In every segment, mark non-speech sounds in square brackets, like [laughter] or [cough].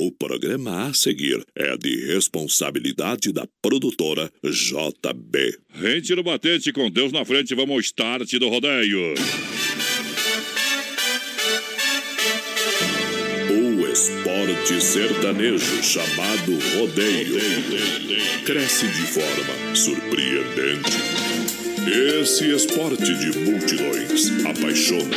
O programa a seguir é de responsabilidade da produtora JB. Rente no batente com Deus na frente, vamos ao start do rodeio. O esporte sertanejo chamado rodeio cresce de forma surpreendente. Esse esporte de multidões apaixona,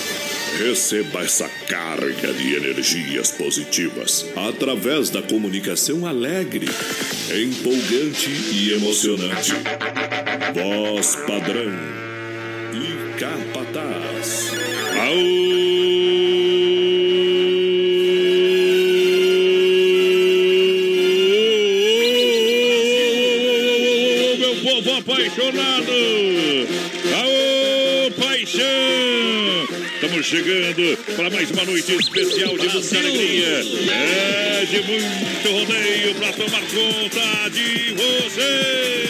Receba essa carga de energias positivas através da comunicação alegre, empolgante e emocionante. Voz padrão e capataz. Meu povo apaixonado! Estamos chegando para mais uma noite especial de muita alegria. É de muito rodeio para tomar conta de você.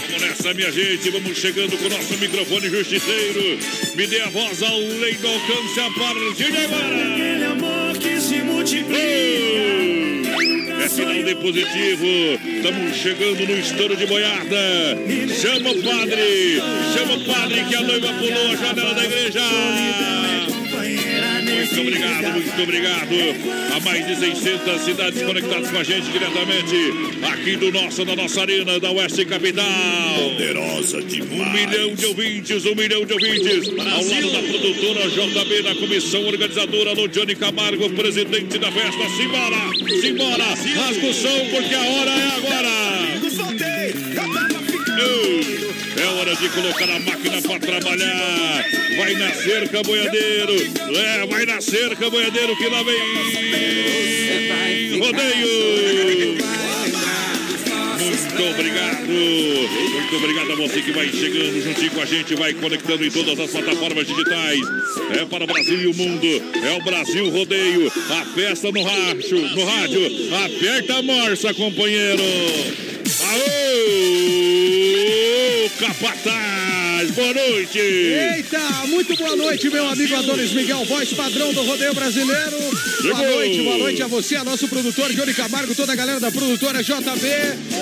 Vamos nessa, minha gente. Vamos chegando com o nosso microfone justiceiro. Me dê a voz ao além do alcance a partir de agora. Aquele amor que se multiplica. É sinal de positivo. Estamos chegando no estouro de boiada. Chama o padre. Chama o padre que a noiva pulou a janela da igreja. Muito obrigado, muito obrigado. A mais de 600 cidades conectadas com a gente diretamente aqui do nosso, da nossa arena da Oeste Capital. Poderosa Um demais. milhão de ouvintes, um milhão de ouvintes. Ao lado da produtora JB, da comissão organizadora do Johnny Camargo, presidente da festa. Simbora, simbora, rasga o som, porque a hora é agora. Ei, É hora de colocar a máquina para trabalhar. Vai na cerca, boiadeiro. É, vai na cerca, boiadeiro, que lá vem. Rodeio. Muito obrigado. Muito obrigado a você que vai chegando juntinho com a gente, vai conectando em todas as plataformas digitais. É para o Brasil e o mundo. É o Brasil Rodeio. A festa no rádio, no rádio. Aperta a morsa, companheiro. Aô! Capataz, boa noite. Eita, muito boa noite, meu amigo Adonis Miguel, voz padrão do rodeio brasileiro. Boa noite, boa noite a você, a nosso produtor Johnny Camargo, toda a galera da produtora JB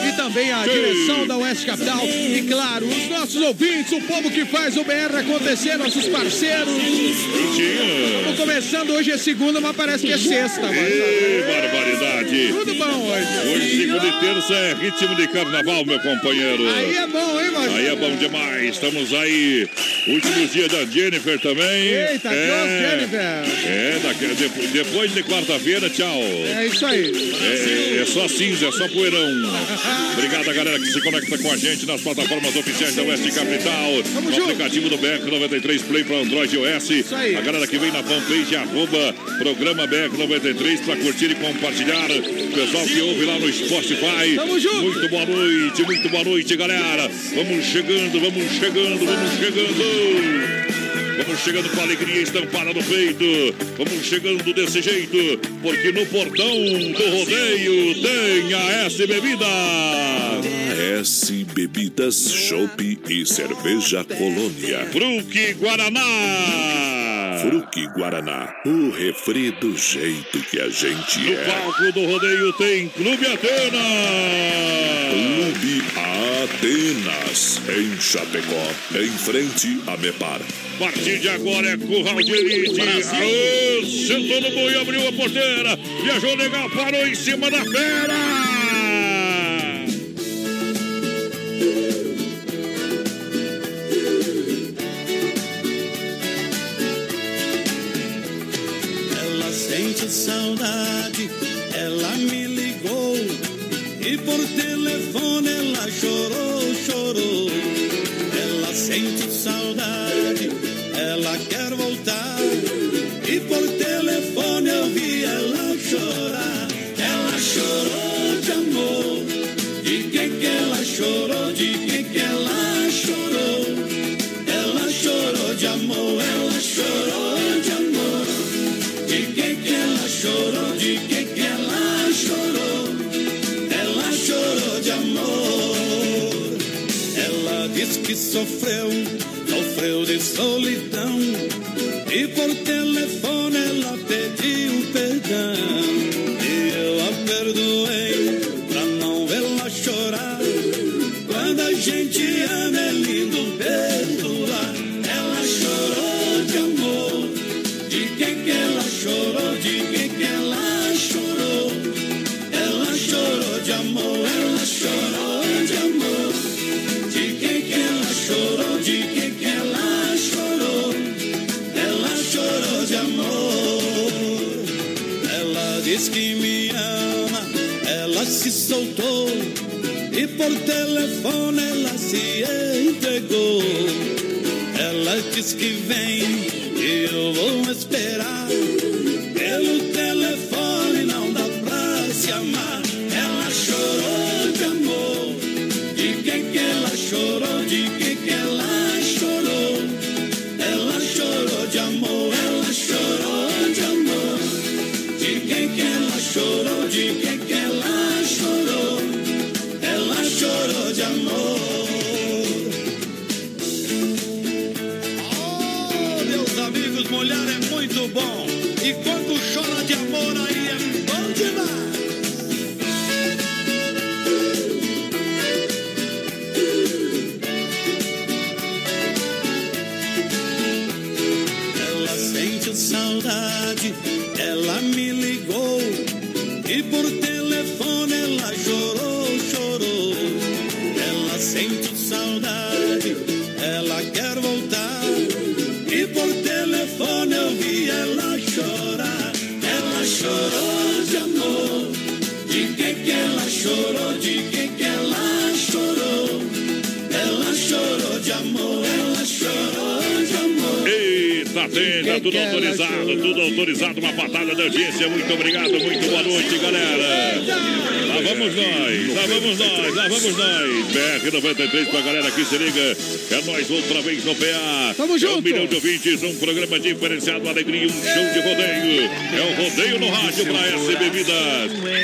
e também a Sim. direção da Oeste Capital. E claro, os nossos ouvintes, o povo que faz o BR acontecer, nossos parceiros. Estamos começando, hoje é segunda, mas parece que é sexta. Mas, Ei, barbaridade. tudo bom hoje. Hoje, segunda e terça, é ritmo de carnaval, meu companheiro. Aí é bom, hein? Aí é bom demais. Estamos aí. Últimos dias da Jennifer também. Eita, é... Jennifer. É, daqui, depois, depois de quarta-feira, tchau. É isso aí. É, é só cinza, é só poeirão. [laughs] Obrigado a galera que se conecta com a gente nas plataformas oficiais da Oeste Capital. Tamo no aplicativo do BR93 Play para Android e iOS. aí. A galera que vem na fanpage, arroba programa BR93 para curtir e compartilhar. O pessoal que ouve lá no Spotify. Tamo junto. Muito boa noite, muito boa noite, galera. Vamos chegando, vamos chegando, vamos chegando. Vamos chegando com alegria estampada no peito. Vamos chegando desse jeito, porque no portão do rodeio tem a S Bebida. S Bebidas, Chopp e Cerveja Colônia. Fruque Guaraná. Fruque Guaraná, o refri do jeito que a gente No é. palco do rodeio tem Clube Atena. Atenas, em Chapecó, em frente a Mepar. A partir de agora é Curral de Elite. Aô, sentou no boi, abriu a porteira. Viajou legal, parou em cima da fera. Ela sente saudade, ela me ligou e por telefone ela chorou, sofreu, sofreu de solidão. E por telefone por telefone ela se entregou. Ela diz que vem Atenda, Que tudo autorizado, tudo autorizado, uma batalha da audiência. Muito obrigado, muito boa noite, galera. Lá vamos nós, lá vamos nós, lá vamos nós. BR 93 pra galera que se liga. É nós outra vez no PA. Tamo É um junto. milhão de ouvintes, um programa diferenciado, alegria, um show de rodeio. É o rodeio no rádio pra S Bebidas.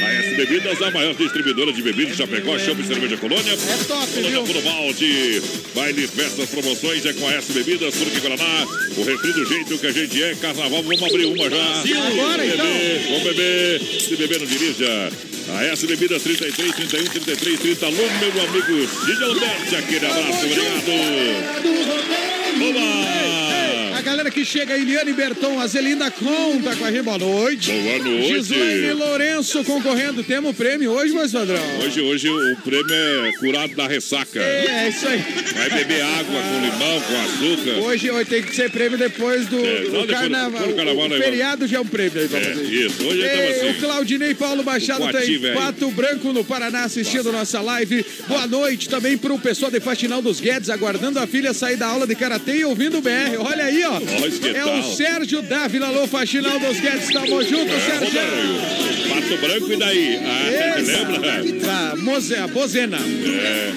A S Bebidas, a maior distribuidora de bebidas de Chapecó, Chopp e Cerveja Colônia. É top, Colônia viu? Malte. Baile, festas, promoções é com a S Bebidas, Fruque Guaraná. O refri do jeito que a gente é. Carnaval, vamos abrir uma já. Agora, Vamos então. beber, Vamos beber. Se beber, não dirija. A S Bebidas 33, 31, 33, 30. Alô, meu amigo Cid Alberti. Aquele abraço, obrigado. A galera que chega, Eliane Berton, a Zelinda conta com a gente. Boa noite. Boa noite. Gislaine Lourenço concorrendo. Temos prêmio hoje, mas padrão. Hoje, hoje o prêmio é curado da ressaca. É, isso aí. Vai beber água com limão, com açúcar. Hoje, hoje tem que ser prêmio depois do, É, do carnaval. depois do carnaval, o né, feriado já é um prêmio aí pra É, isso. Hoje Ei, estamos o assim. Claudinei Paulo Machado O tem Coati, velho. Pato Branco no Paraná assistindo nossa live. Boa noite também pro pessoal de Faxinal dos Guedes, aguardando a filha sair da aula de Karatê e ouvindo o BR. Olha aí, ó. Nós é o Sérgio Dávila, alô, Faxinal dos Guedes. Tamo junto, É, Sérgio. Pato branco e daí? Ah, Essa. lembra? A Moze, a Bozena.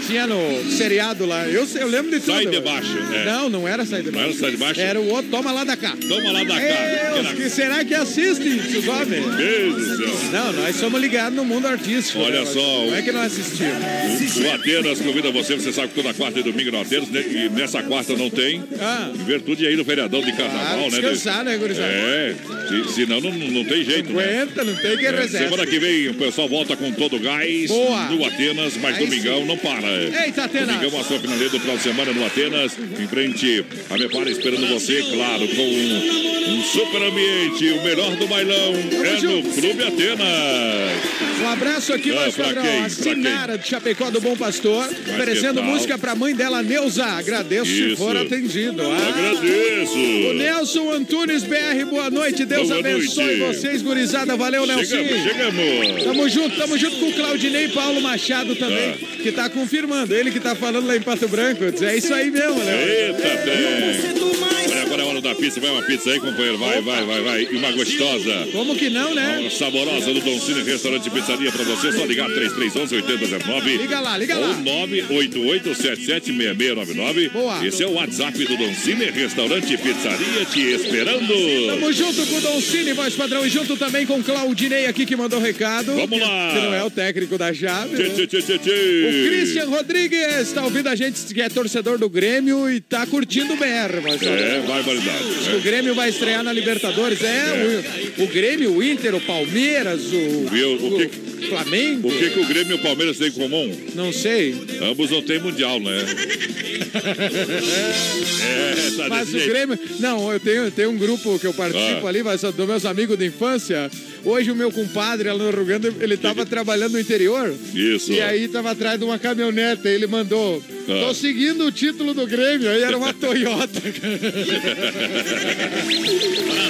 Tinha no seriado lá. Eu, eu lembro de tudo. É. Sai de baixo, é. Não, não era sair de Não baixo. era Sai de Baixo? Era o outro, toma lá da cá. Toma lá da cá. Era- que será que assiste esses homens? Meu Deus do céu. Não, nós somos ligados no mundo artístico. Olha né? só, Não é que não assistimos. O Atenas convida você, você sabe que toda quarta e domingo no Atenas, né? e nessa quarta não tem, Ah, em virtude aí do feriadão de ah, carnaval, né? descansar, né, gurizada? É, se, senão não, não tem jeito, né? Aguenta, não tem que É, reserva. semana que vem o pessoal volta com todo o gás Boa. no Atenas, mas Aí domingão sim. não para. Eita, Atenas. Domingão, a sua finaleira do final de semana no Atenas, em frente a Mepara esperando você, claro, com um, um super ambiente. O melhor do bailão é no junto. Clube Atenas. Um abraço aqui, Ah, mais padrão. quem? A Sinara de Chapecó do Bom Pastor, oferecendo que tal? música pra mãe dela, Neuza. Agradeço se Isso. for atendido. Ah. Agradeço. O Nelson Antunes BR, boa noite. Deus Boa abençoe noite. vocês, gurizada. Valeu, Nelson. Chegamos, chegamos. Tamo junto, tamo junto com o Claudinei Paulo Machado também, Ah. que tá confirmando. Ele que tá falando lá em Pato Branco. É isso aí mesmo, né? Eita, tem. Olha agora é hora hora da pizza. Vai uma pizza aí, companheiro. Vai, vai, vai, vai. E uma gostosa. Como que não, né? Uma saborosa do Don Cine Restaurante e Pizzaria pra você. Só ligar 3311 8009. Liga lá, liga lá. Ou 988776699. Boa. Esse é o WhatsApp do Don Cine Restaurante Pizzaria te esperando. Tamo junto com o Don Cine, voz padrão, e junto também com o Claudinei aqui que mandou recado. Vamos lá. Que não é o técnico da chave. Tchê, né? tchê, tchê, tchê, O tchê. Christian Rodrigues tá ouvindo a gente, que é torcedor do Grêmio e tá curtindo o BR, mas É, barbaridade. O Grêmio vai estrear na Libertadores. É, O, o Grêmio, o Inter, o Palmeiras, o, Viu? O que- Flamengo. O que, que o Grêmio e o Palmeiras têm em comum? Não sei. Ambos não têm mundial, né? [laughs] é, tá Mas o. Grêmio. Não, eu tenho, tenho um grupo que eu participo Ah. ali, mas dos meus amigos de infância. Hoje o meu compadre lá no Rio Grande, ele tava trabalhando no interior. Isso. E aí tava atrás de uma caminhonete. Ele mandou. Ah. Tô seguindo o título do Grêmio. Aí era uma [laughs] Toyota.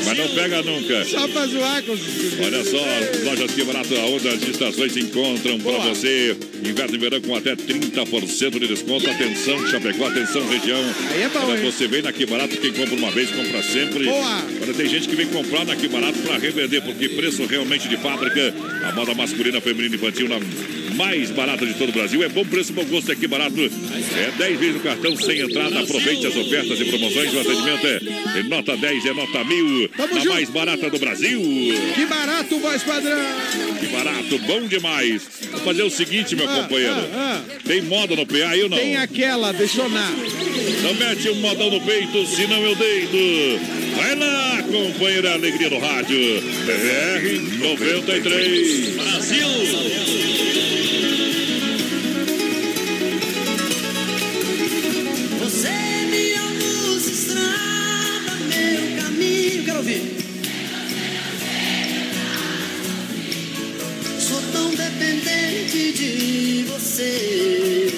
Mas não pega nunca. Só pra zoar com os. Olha só, as lojas que barato, onde as estações se encontram para você. Inverno e verão com até 30% de desconto. Atenção, Chapecó, atenção, região. Aí é bom, Olha, hein? você vem na Que Barato, quem compra uma vez, compra sempre. Boa. Olha, tem gente que vem comprar na Que Barato para revender, porque preço realmente de fábrica. A moda masculina, feminina e infantil na mais barata de todo o Brasil. É bom preço, bom gosto, é Que Barato. É 10 vezes o cartão sem entrada. Aproveite as ofertas e promoções. O atendimento é, é nota 10, é nota 1000. Tamo na junto. mais barata do Brasil. Que barato, voz padrão! Que barato, bom demais. Vou fazer o seguinte, meu Ah, companheiro. ah, Tem moda no PA ou não? Tem aquela, deixonar. Então mete um modão no peito, senão eu deito. Vai lá, companheiro, a alegria do rádio. BR 93. Você é minha luz, estrada, meu caminho. Quero ouvir. Sou tão dependente de você.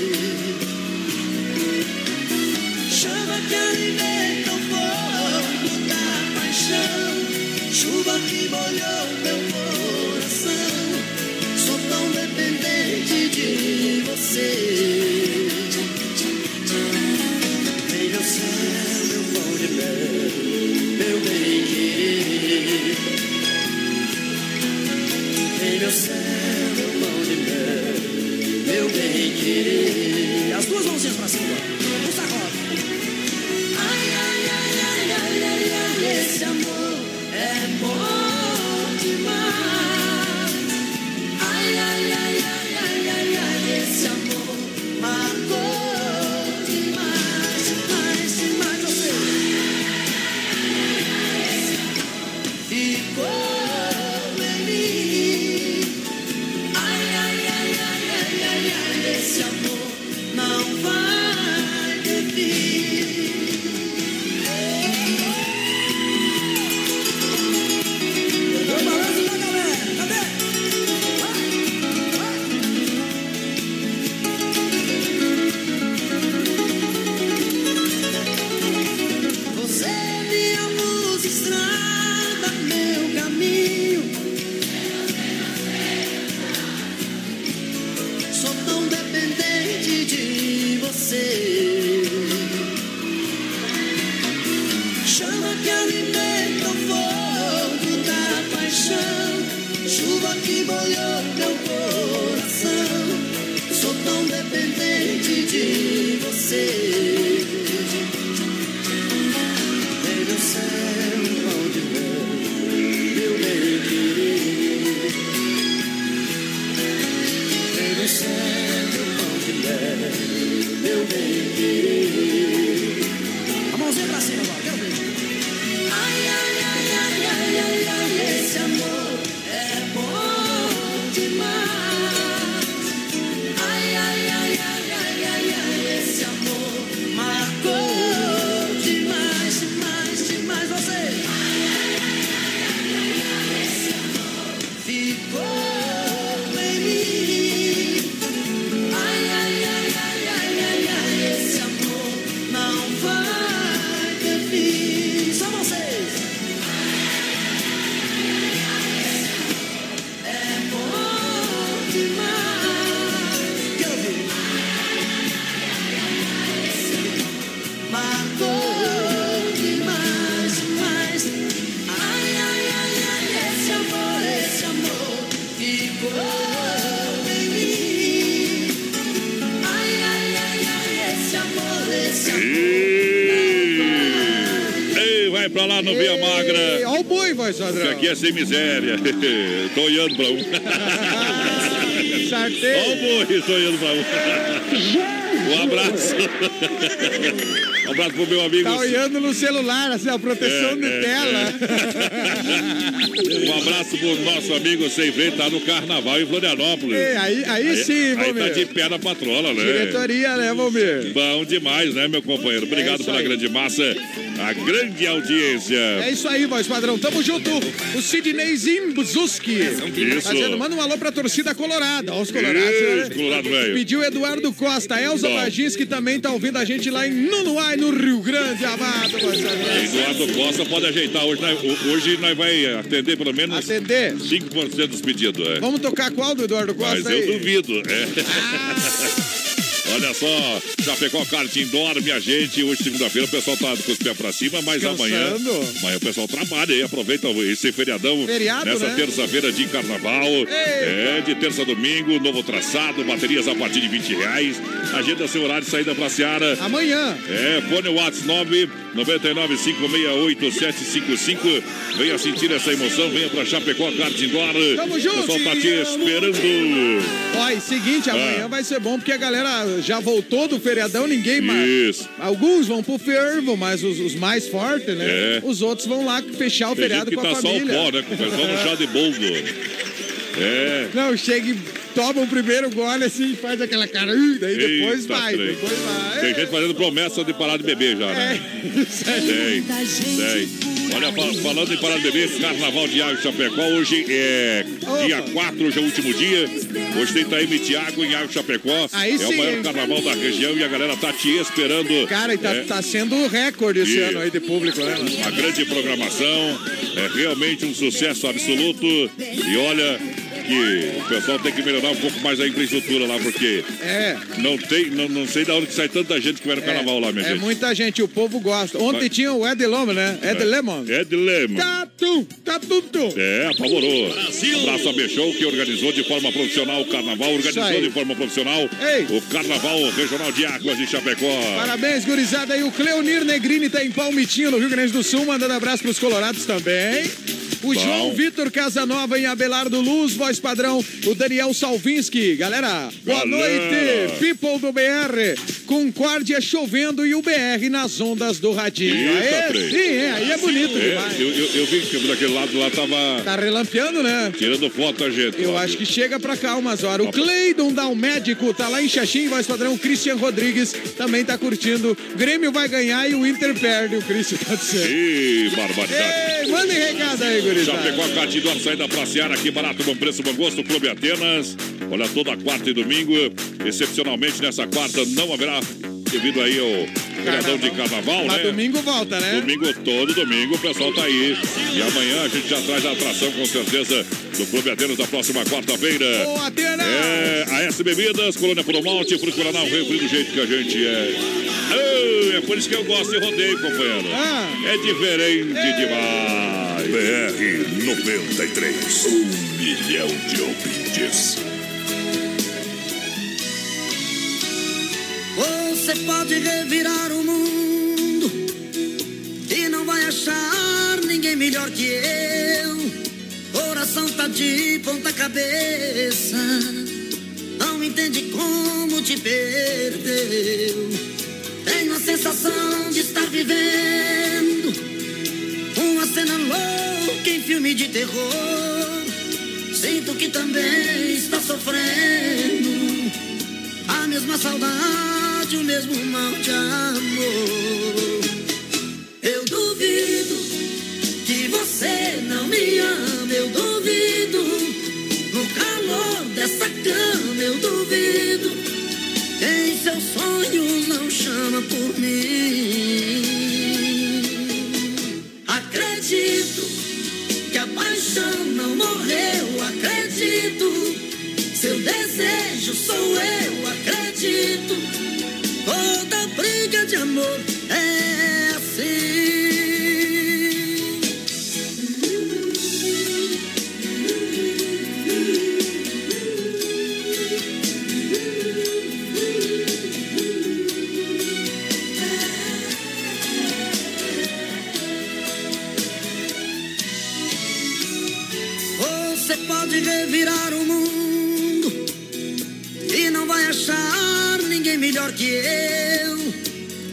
Chuva que molhou meu coração. Sou tão dependente de você. Meu céu, meu pão de mel, meu bem querer. Meu céu, meu pão de mel, meu bem querer. As duas mãozinhas pra cima É sem miséria. [laughs] tô olhando pra um. [laughs] Sartei. Ó o boi, tô olhando pra um. Um abraço. [laughs] Um abraço pro meu amigo. Tá olhando no celular, assim, a proteção É, de é, tela. Um abraço pro nosso amigo Sem Freio, tá no carnaval em Florianópolis. Ei, aí, aí, sim, Aí tá Valmir. de pé na patrola, né? Diretoria, né, Valmir? Bom demais, né, meu companheiro? Obrigado pela aí. grande massa, a grande audiência. É isso aí, voz padrão. Tamo junto. O Sidney Zimbuzuski. Isso. Fazendo, manda um alô pra torcida colorada. Ó, os colorados. Isso, né? Colorado, velho. Pediu Eduardo Costa. Elza Bom. Baginski também tá ouvindo a gente lá em Nunuai, no Rio Grande, amado. Eduardo Costa pode ajeitar. Hoje nós, hoje nós vai atender pelo menos Atender. 5% dos pedidos. É. Vamos tocar qual do Eduardo Costa Mas aí? eu duvido. É. Olha só, Chapecó Kart Indoor, minha gente. Hoje, segunda-feira, o pessoal tá com os pés pra cima, mas Descansando. amanhã. Amanhã o pessoal trabalha aí, aproveita esse feriadão. Feriado, nessa né? terça-feira de carnaval. É, de terça a domingo, novo traçado, baterias a partir de 20 reais. Agenda seu horário de saída pra Seara. Amanhã. É, fone WhatsApp 9 99 568 755. Venha sentir essa emoção, venha pra Chapecó Kart Indoor. Tamo junto. O pessoal tá te esperando. Ó, e seguinte, amanhã Ah. vai ser bom porque a galera já voltou do feriadão, ninguém mais. Isso. Alguns vão pro fervo, mas os, os mais fortes, né? É. Os outros vão lá fechar o Tem feriado que com a tá só o família. pó, né? Só no [laughs] chá de boldo. É. Não, chega e toma o primeiro gole assim, faz aquela cara, "Ih", daí depois Eita, vai, trem. depois vai. Tem gente fazendo promessa de parar de beber já, né? É, isso aí. Tem, tem. Olha, fa- falando em parar de beber, Carnaval de Água Chapecó, hoje é dia 4, hoje é o último dia. Hoje tem Taíme Tiago em Água Chapecó. Aí é sim, o maior hein? carnaval da região e a galera tá te esperando. Cara, e tá, É. tá sendo recorde esse ano aí de público, né? Uma grande programação, é realmente um sucesso absoluto. E olha que o pessoal tem que melhorar um pouco mais a infraestrutura lá, porque É. não tem, não, não sei de onde que sai tanta gente que vai no carnaval lá, minha É gente. muita gente, o povo gosta. Ontem Mas- tinha o Ed Lemon, né? Ed Lemon. É dilema. Tá tum, tá tum, tum. É, apavorou. Abraço a Bechou, que organizou de forma profissional o carnaval, organizou de forma profissional Ei. o Carnaval Regional de Águas de Chapecó. Parabéns, gurizada. E o Cleonir Negrini tá em Palmitinho, no Rio Grande do Sul, mandando abraço pros colorados também. O João Vitor Casanova em Abelardo Luz, voz padrão. O Daniel Salvinski. Galera, boa Galera. noite. People do BR. Concórdia chovendo e o BR nas ondas do radinho. Eita, Aê, sim, é, aí é bonito É, demais. eu, eu, eu vi que daquele lado lá tava Tá relampeando, né? tirando foto a gente. Eu lá, acho viu? que chega pra cá umas horas. O Cleidon Dal Médico tá lá em Xaxim, voz padrão. Christian Rodrigues também tá curtindo. Grêmio vai ganhar e o Inter perde, o Christian tá dizendo. Ih, barbaridade. Ei, mandem recado aí, gurizada. Chapecó, Catidor, saída pra Seara, aqui barato, bom preço, bom gosto, Clube Atenas. Olha, toda quarta e domingo, excepcionalmente nessa quarta não haverá, devido aí ao feriadão de carnaval, Mas né? domingo volta, né? Domingo, todo domingo, o pessoal tá aí. E amanhã a gente já traz a atração, com certeza, do Clube Atenas da próxima quarta-feira. Ô, Atena! É, a S Bebidas, Colônia Puro Malte, Fruto Guaraná, o refri do jeito que a gente é. Oh, é por isso que eu gosto de rodeio, companheiro. Ah. É diferente demais. BR 93. Um milhão de ouvintes. Você pode revirar o mundo e não vai achar ninguém melhor que eu. Coração tá de ponta cabeça, não entende como te perdeu. Tenho a sensação de estar vivendo uma cena louca em filme de terror. Sinto que também está sofrendo a mesma saudade, o mesmo mal de amor. Eu duvido que você não me ama, eu duvido. No calor dessa cama, eu duvido. Quem seus sonhos não chama por mim. Acredito que a paixão não morreu, acredito. Seu desejo sou eu, acredito. Toda briga de amor é assim. Melhor que eu.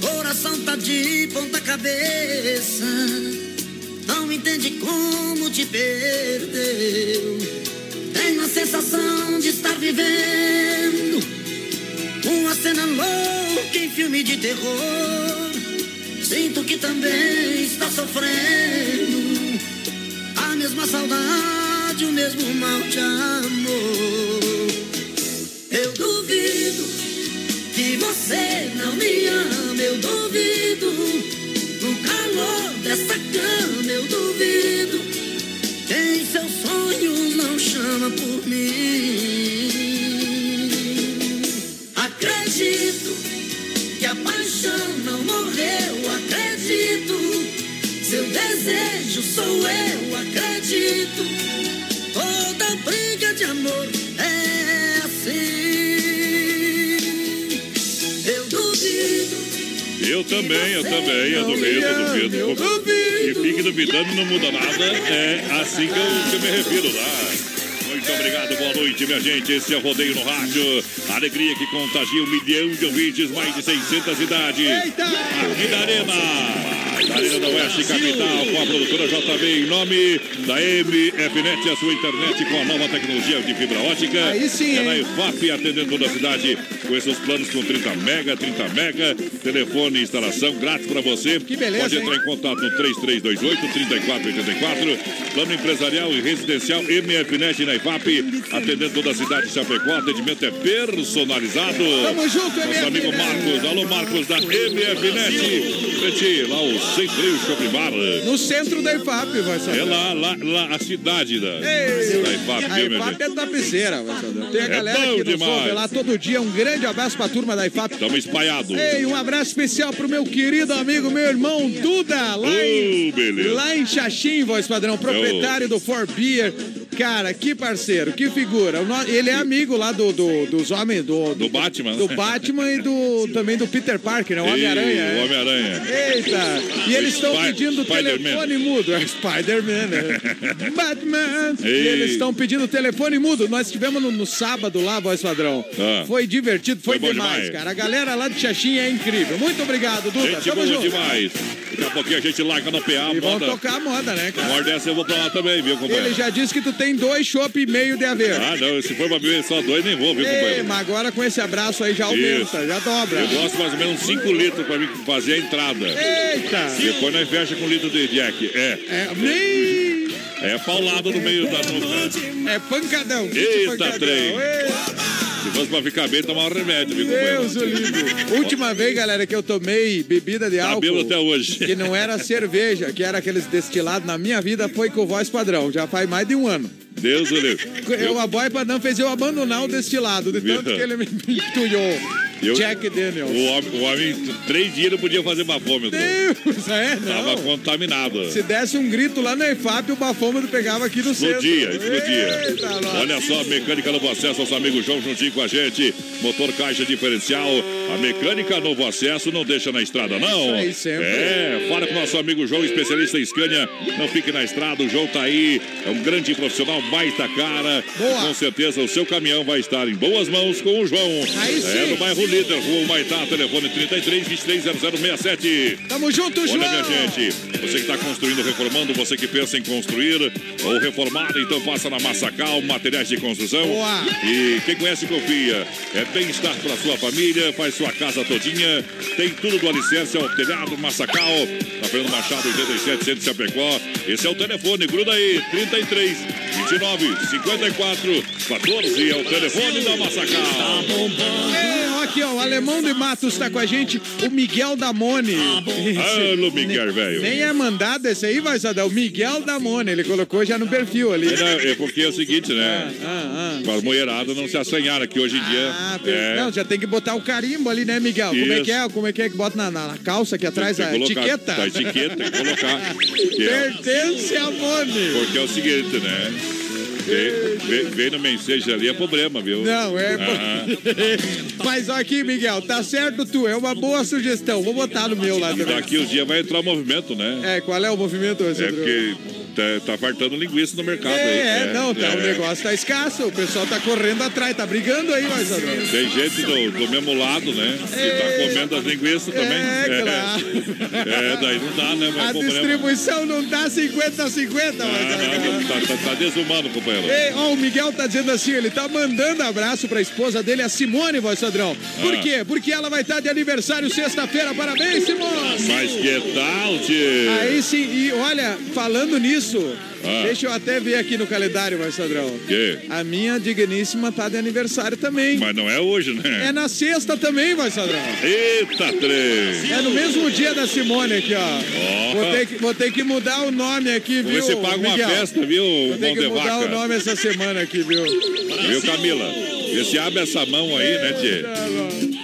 Coração tá de ponta cabeça, não entende como te perdeu. Tenho a sensação de estar vivendo uma cena louca em filme de terror. Sinto que também está sofrendo a mesma saudade, o mesmo mal de amor. Me ama, eu duvido. No calor dessa cama, eu duvido. Quem seus sonhos não chama por mim. Acredito que a paixão não morreu, acredito. Seu desejo sou eu, acredito. Toda briga de amor é assim. Eu também, eu também, eu duvido, eu duvido. Eu duvido. E fique duvidando, não muda nada. É assim que eu, que eu me refiro, tá? Muito obrigado, boa noite, minha gente. Esse é o Rodeio no Rádio. Alegria que contagia um milhão de ouvintes, mais de 600 cidades. Eita! Aqui da Arena. Arena da Oeste Capital, com a produtora JB, em nome da MFNet, a sua internet com a nova tecnologia de fibra ótica. Aí sim, É na hein? IFAP, atendendo toda a cidade, com esses planos com 30 mega, 30 mega, telefone e instalação grátis para você. Que beleza, Pode hein? entrar em contato no 3328-3484, plano empresarial e residencial MFNet na IFAP, atendendo toda a cidade de Chapecó, atendimento é personalizado. Tamo junto, Nosso amigo MFNet. Marcos, alô Marcos da MFNet, frente lá o Sem Freio Shopping Bar. No centro da IFAP, vai saber. É lá, lá, lá, a cidade da, Ei, da IFAP, a viu, IFAP é tapeceira, vai saber. Tem a É galera que nos demais. ouve lá todo dia. Um grande abraço pra turma da IFAP. Estamos espalhados. Ei, um abraço especial pro meu querido amigo, meu irmão Duda, lá em, Oh, beleza. lá em Xaxim, voz padrão, proprietário do For Beer. Cara, que parceiro, que figura. Ele é amigo lá do, do- dos homens, do, Do Batman. do Batman e do, também do Peter Parker, né? O Homem-Aranha. Ei, é. O Homem-Aranha. Eita! E eles estão pedindo telefone mudo. É Spider-Man, né? [laughs] Batman! E Ei. eles estão pedindo telefone mudo. Nós estivemos no, no sábado lá, voz padrão. Ah. Foi divertido, foi, Foi demais, demais. cara. A galera lá de Xaxim é incrível. Muito obrigado, Duda. Gente Tamo junto. demais. Daqui a pouquinho a gente larga no PA, E vão tocar a moda, né, Uma cara? hora dessa eu vou pra lá também, viu, companheiro? Ele já disse que tu tem dois chopp e meio de haver. Ah, não, se for pra beber só dois, nem vou, viu, Ei, companheiro? mas agora com esse abraço aí já aumenta, Isso. já dobra. Eu gosto mais ou menos 5 litros pra mim fazer a entrada. Eita! Depois nós fecha com litro de Jack. É, É, nem- é paulado no meio da nuca. é pancadão. Eita, pancadão. trem. Ei. Se fosse pra ficar bem, tomar um remédio, viu? Deus o livre. Última vez, galera, que eu tomei bebida de Tá álcool. bêbado até hoje. Que não era cerveja, que era aqueles destilados na minha vida, foi com voz padrão. Já faz mais de um ano. Deus o livre. Eu, a boy padrão fez eu abandonar o destilado, de tanto que ele me [laughs] entulhou. Eu- Jack Daniels. O homem, o homem, três dias não podia fazer bafômetro. Deus, é, Tava não. contaminado. Se desse um grito lá na EFAP, o bafômetro pegava aqui no centro. Explodia, explodia. Eita. Olha só, a mecânica Novo Acesso, nosso amigo João juntinho com a gente. Motor caixa diferencial. A mecânica Novo Acesso não deixa na estrada, não. Isso aí, sempre. É, fala com o nosso amigo João, especialista em Scania. Não fique na estrada, o João tá aí. É um grande profissional, baita cara. Boa. Com certeza o seu caminhão vai estar em boas mãos com o João. Aí É sim. no bairro Líder, Rua Maitá, telefone 33 23 0067. Tamo junto, João. Olha, minha gente, você que está construindo, reformando, você que pensa em construir ou reformar, então passa na Massacal, materiais de construção. Boa. E quem conhece, confia. É bem-estar para sua família, faz sua casa todinha. Tem tudo do alicerce ao telhado, Massacal. Na Fernando Machado, 87, centro Chapecó. Esse é o telefone, gruda aí, 33 29 54 14 é o telefone da Massacal. É, ó, aqui, ó, o alemão de Matos tá com a gente, o Miguel Damone. Alô, Miguel, velho. Nem é mandado esse aí, vai dar o Miguel Damone. Ele colocou já no perfil ali. É, é porque é o seguinte, né? Ah, ah. Para as mulheradas não se assanhar aqui hoje em dia. Ah, é, não, já tem que botar o carimbo ali, né, Miguel? Como é Isso. que é? Como é que é que bota na, na- calça aqui atrás a colocar- etiqueta? A etiqueta, tem que colocar. [laughs] É- Pertence a Mone. porque é o seguinte, né? Vem, no mensagem ali é problema, viu? Não, é. Ah. [laughs] Mas aqui, Miguel, tá certo tu, é uma boa sugestão. Vou botar no meu lá também. Daqui os dias vai entrar o movimento, né? É, qual é o movimento, É Alessandro? porque tá, tá fartando linguiça no mercado aí. É, é, não, tá, é. o negócio tá escasso, o pessoal tá correndo atrás, tá brigando aí, mas Tem gente do, do mesmo lado, né? Que tá comendo as linguiças também. É, claro. [laughs] É, daí não dá, né? Mas A problema. distribuição não tá 50 a 50, Ah, mas não, tá, tá, tá desumano, companheiro. Ei, ó, o Miguel tá dizendo assim, ele tá mandando abraço pra esposa dele, a Simone, voz padrão. Por Ah. quê? Porque ela vai estar de aniversário sexta-feira. Parabéns, Simone! Mas que tal, tio? Aí sim, e olha, falando nisso, Ah. deixa eu até ver aqui no calendário, voz padrão. Que? A minha digníssima tá de aniversário também. Mas não é hoje, né? É na sexta também, padrão. Eita, três! É no mesmo dia da Simone aqui, ó. Ó. Vou, ter que, vou ter que mudar o nome aqui, viu, se paga uma Miguel? festa, viu, Vou ter que mudar vaca? o nome essa semana aqui, viu? Viu, Camila? Vê se abre essa mão aí, né, tchê?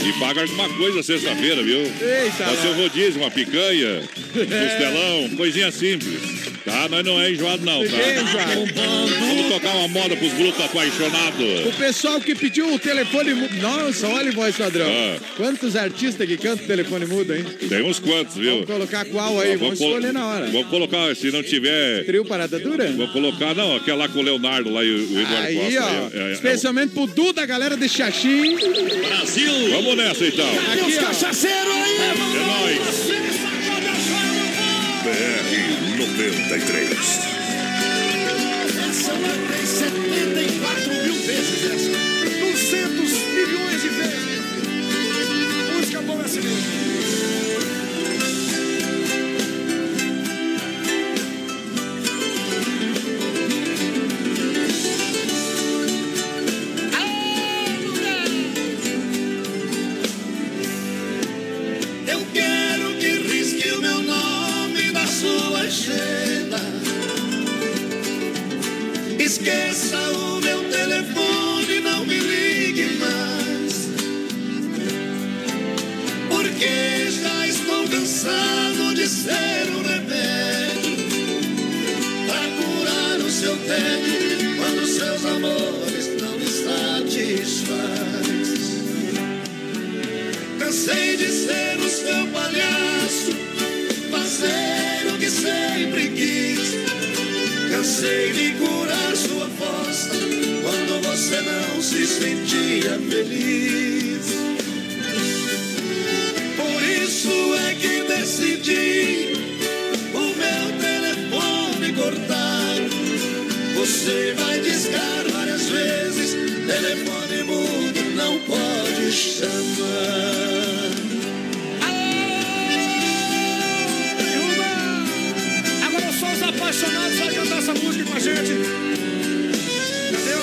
E paga alguma coisa sexta-feira, viu? Eita, ser um lá. rodízio, uma picanha, costelão, [laughs] coisinha simples. Tá? Nós não é enjoado, não, tá? É enjoado. Vamos tocar uma moda pros brutos apaixonados. O pessoal que pediu o telefone mudo. Nossa, olha, voz padrão. Ah. Quantos artistas que cantam telefone mudo, hein? Tem uns quantos, viu? Vamos colocar qual aí? Vamos colo- escolher na hora. Vamos colocar, se não tiver. Trio Parada Dura? Vou colocar, não, aquela lá com o Leonardo lá e o, Eduardo Aí, Costa. ó. é- é- é- especialmente pro Duda, galera de Xaxim. Vamos nessa então. Aqui, ó. Cachaceiro aí! É nóis. BR 93. Essa lá tem 74 mil vezes essa. 200 milhões de vezes. Música boa essa mesmo. Tédio quando seus amores não lhe satisfaz. Cansei de ser o seu palhaço, fazer o que sempre quis. Cansei de curar sua força quando você não se sentia feliz. Por isso é que decidi o meu telefone cortar. Você vai discar várias vezes, telefone mudo não pode chamar. Agora só os apaixonados vai cantar essa música com a gente. Entendeu?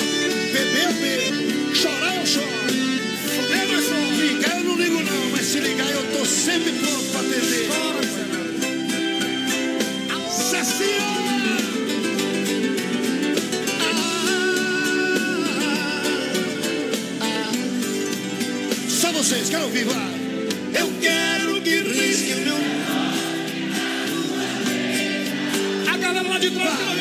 Beber eu bebo, chorar eu choro. Fuder nós fomos. Ligar eu não ligo não, mas se ligar eu tô sempre pronto Ouvir lá. Eu quero que risque o meu. A galera lá de trás.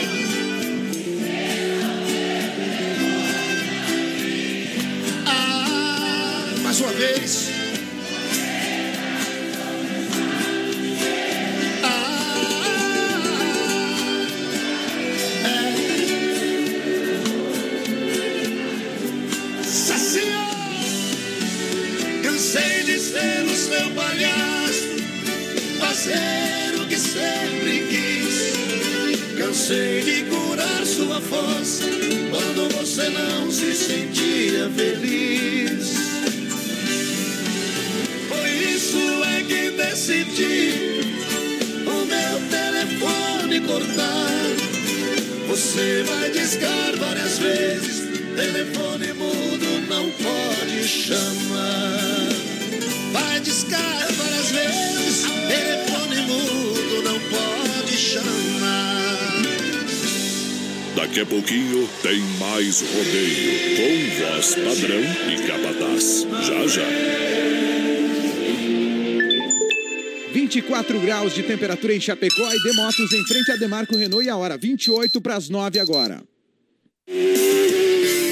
Cansei de curar sua força quando você não se sentia feliz. Por isso é que decidi o meu telefone cortar. Você vai discar várias vezes, telefone mudo não pode chamar. Vai discar várias vezes, telefone mudo não pode chamar. Daqui a pouquinho tem mais rodeio com voz padrão e capataz. Já já. 24 graus de temperatura em Chapecó e Demotos em frente a Demarco Renault e a hora 28 para as 9 agora.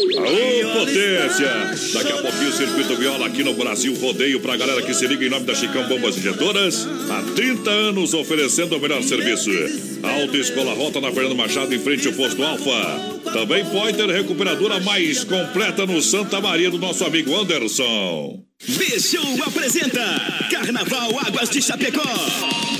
Aô, potência! Daqui a pouquinho o Circuito Viola aqui no Brasil Rodeio pra galera que se liga em nome da Chicão Bombas Injetoras. Há 30 anos oferecendo o melhor serviço. Autoescola Rota na Fernando Machado em frente ao posto Alfa. Também Pointer Recuperadora mais completa no Santa Maria do nosso amigo Anderson. Bichou apresenta Carnaval Águas de Chapecó.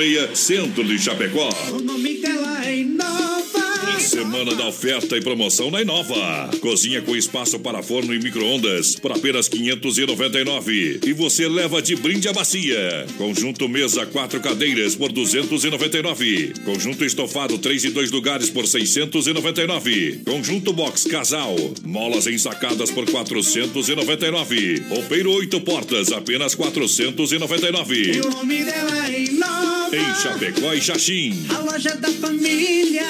Centro de Chapecó. O nome dela é Inova. Semana da oferta e promoção na Inova. Cozinha com espaço para forno e micro-ondas por apenas 599. E você leva de brinde a bacia. Conjunto mesa quatro cadeiras por 299. Conjunto estofado três e dois lugares por 699. Conjunto box casal. Molas ensacadas por 499. Roupeiro oito portas apenas 499. E o nome dela é Inova. Em Chapecó e Xaxim. A loja da família.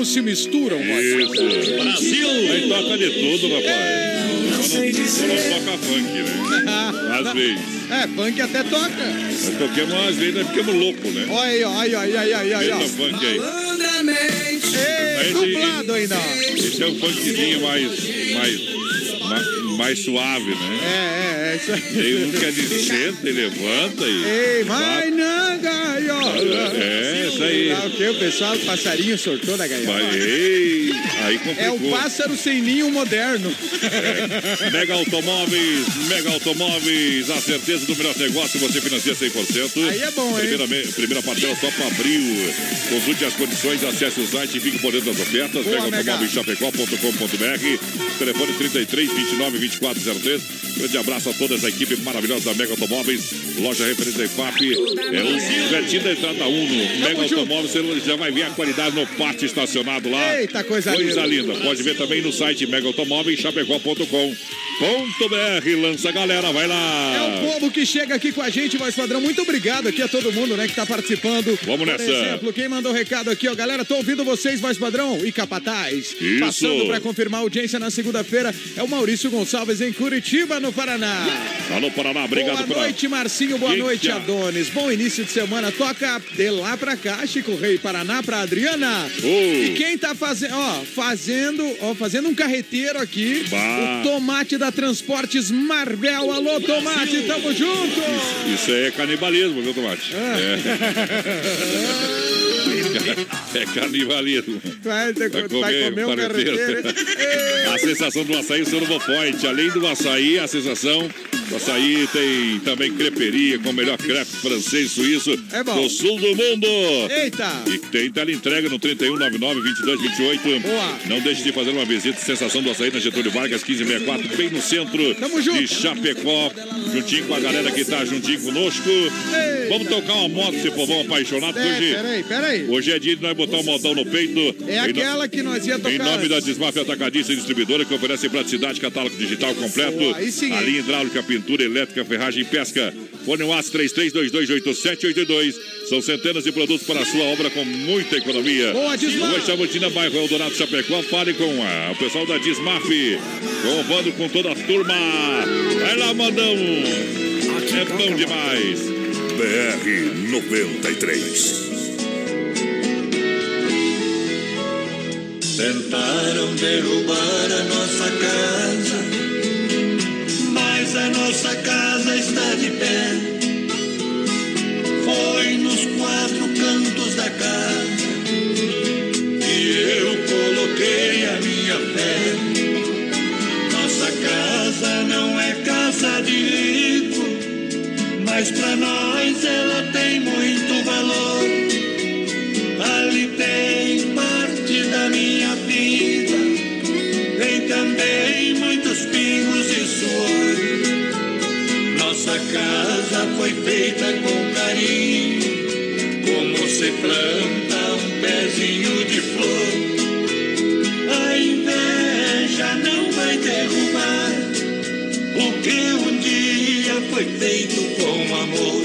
Ritmos se misturam. Isso! Brasil! Aí toca de tudo, rapaz. Só não, só não toca funk, né? [laughs] Às vezes. É, funk até toca. Nós toquemos às vezes, nós ficamos loucos, né? Olha aí, ó, aí, ó, aí, aí, aí, funk aí. Ei, dublado ainda. Esse é um funkzinho mais, mais, mais, mais suave, né? É, é, é isso aí. Tem um que é de senta e levanta e. Ei, vai na gaiola. É, isso aí. Ah, o que? O pessoal, o passarinho sortou da gaiola. Aí complicou. É o pássaro sem ninho moderno. Mega Automóveis, Mega Automóveis, a certeza do melhor negócio, você financia 100%. Aí é bom, hein? primeira, me- primeira parcela só para abril. Consulte as condições, acesse o site e fique por dentro das ofertas. Boa, Mega Mega. Automóveis Chapecó.com.br. Telefone 33 29 2403. Grande abraço a toda essa equipe maravilhosa da Mega Automóveis. Loja referência IFAP. É o pertinho da entrada 1 no Mega. Automóveis. Você já vai ver a qualidade no pátio estacionado lá. Eita, coisa Coisa linda. linda. Pode ver também no site megaautomóveis chapecó.com. Lança a galera, vai lá. É o povo que chega aqui com a gente, voz padrão. Muito obrigado aqui a todo mundo, né, que tá participando. Vamos nessa. Por exemplo, quem mandou recado aqui, ó, galera, tô ouvindo vocês, voz padrão e capataz. Isso. Passando pra confirmar a audiência na segunda-feira, é o Maurício Gonçalves em Curitiba, no Paraná. Alô, Paraná, obrigado Boa pela- noite, Marcinho. Boa Eita. noite, Adonis. Bom início de semana. Toca de lá pra cá, Chico Rei Paraná pra Adriana. Ô. E quem tá fazendo, ó, fazendo, ó, fazendo um carreteiro aqui, Bah. o Tomate da Transportes Marbel. Alô, Tomate, tamo junto. Isso aí é canibalismo, viu, Tomate? É. [laughs] é canibalismo. Vai, Vai vai comer, comer um carreteiro. [laughs] A sensação do açaí Sorbo Point. Além do açaí, a sensação açaí tem também creperia com o melhor crepe francês suíço É bom. do sul do mundo. Eita. E tem tela entrega no 3199-2228. Boa. Não deixe de fazer uma visita. Sensação do açaí na Getúlio Vargas, 1564, bem no centro Tamo junto. de Chapecó. Juntinho com a galera que tá juntinho conosco. Ei. Vamos tocar uma moto, esse povão apaixonado. É, Hoje, peraí, peraí. hoje é dia de nós botar o modão no peito. É Em no- aquela que nós ia tocar. em nome da antes. Desmaf Atacadista e Distribuidora, que oferece praticidade, catálogo digital completo. Boa, aí sim, a linha hidráulica, pintura, elétrica, ferragem e pesca. Fone WhatsApp 33228782. São centenas de produtos para a sua obra com muita economia. Boa, Desmaf. Rua Chamutina, bairro Eldorado, Chapecó. Fale com ah, o pessoal da Desmaf. Compando com toda a turma. Vai lá, mandão. É bom demais. BR 93. Tentaram derrubar a nossa casa, a nossa casa está de pé. Com carinho, como se planta um pezinho de flor. A inveja não vai derrubar o que um dia foi feito com amor.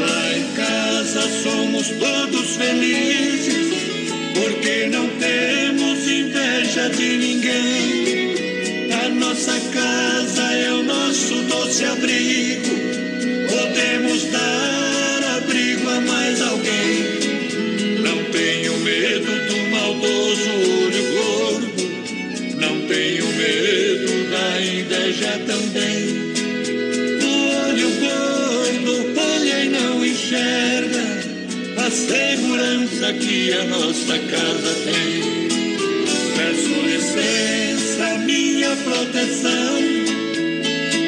Lá em casa somos todos felizes, porque não temos inveja de ninguém. A nossa casa é o nosso doce abrigo, que a nossa casa tem. Peço licença, minha proteção,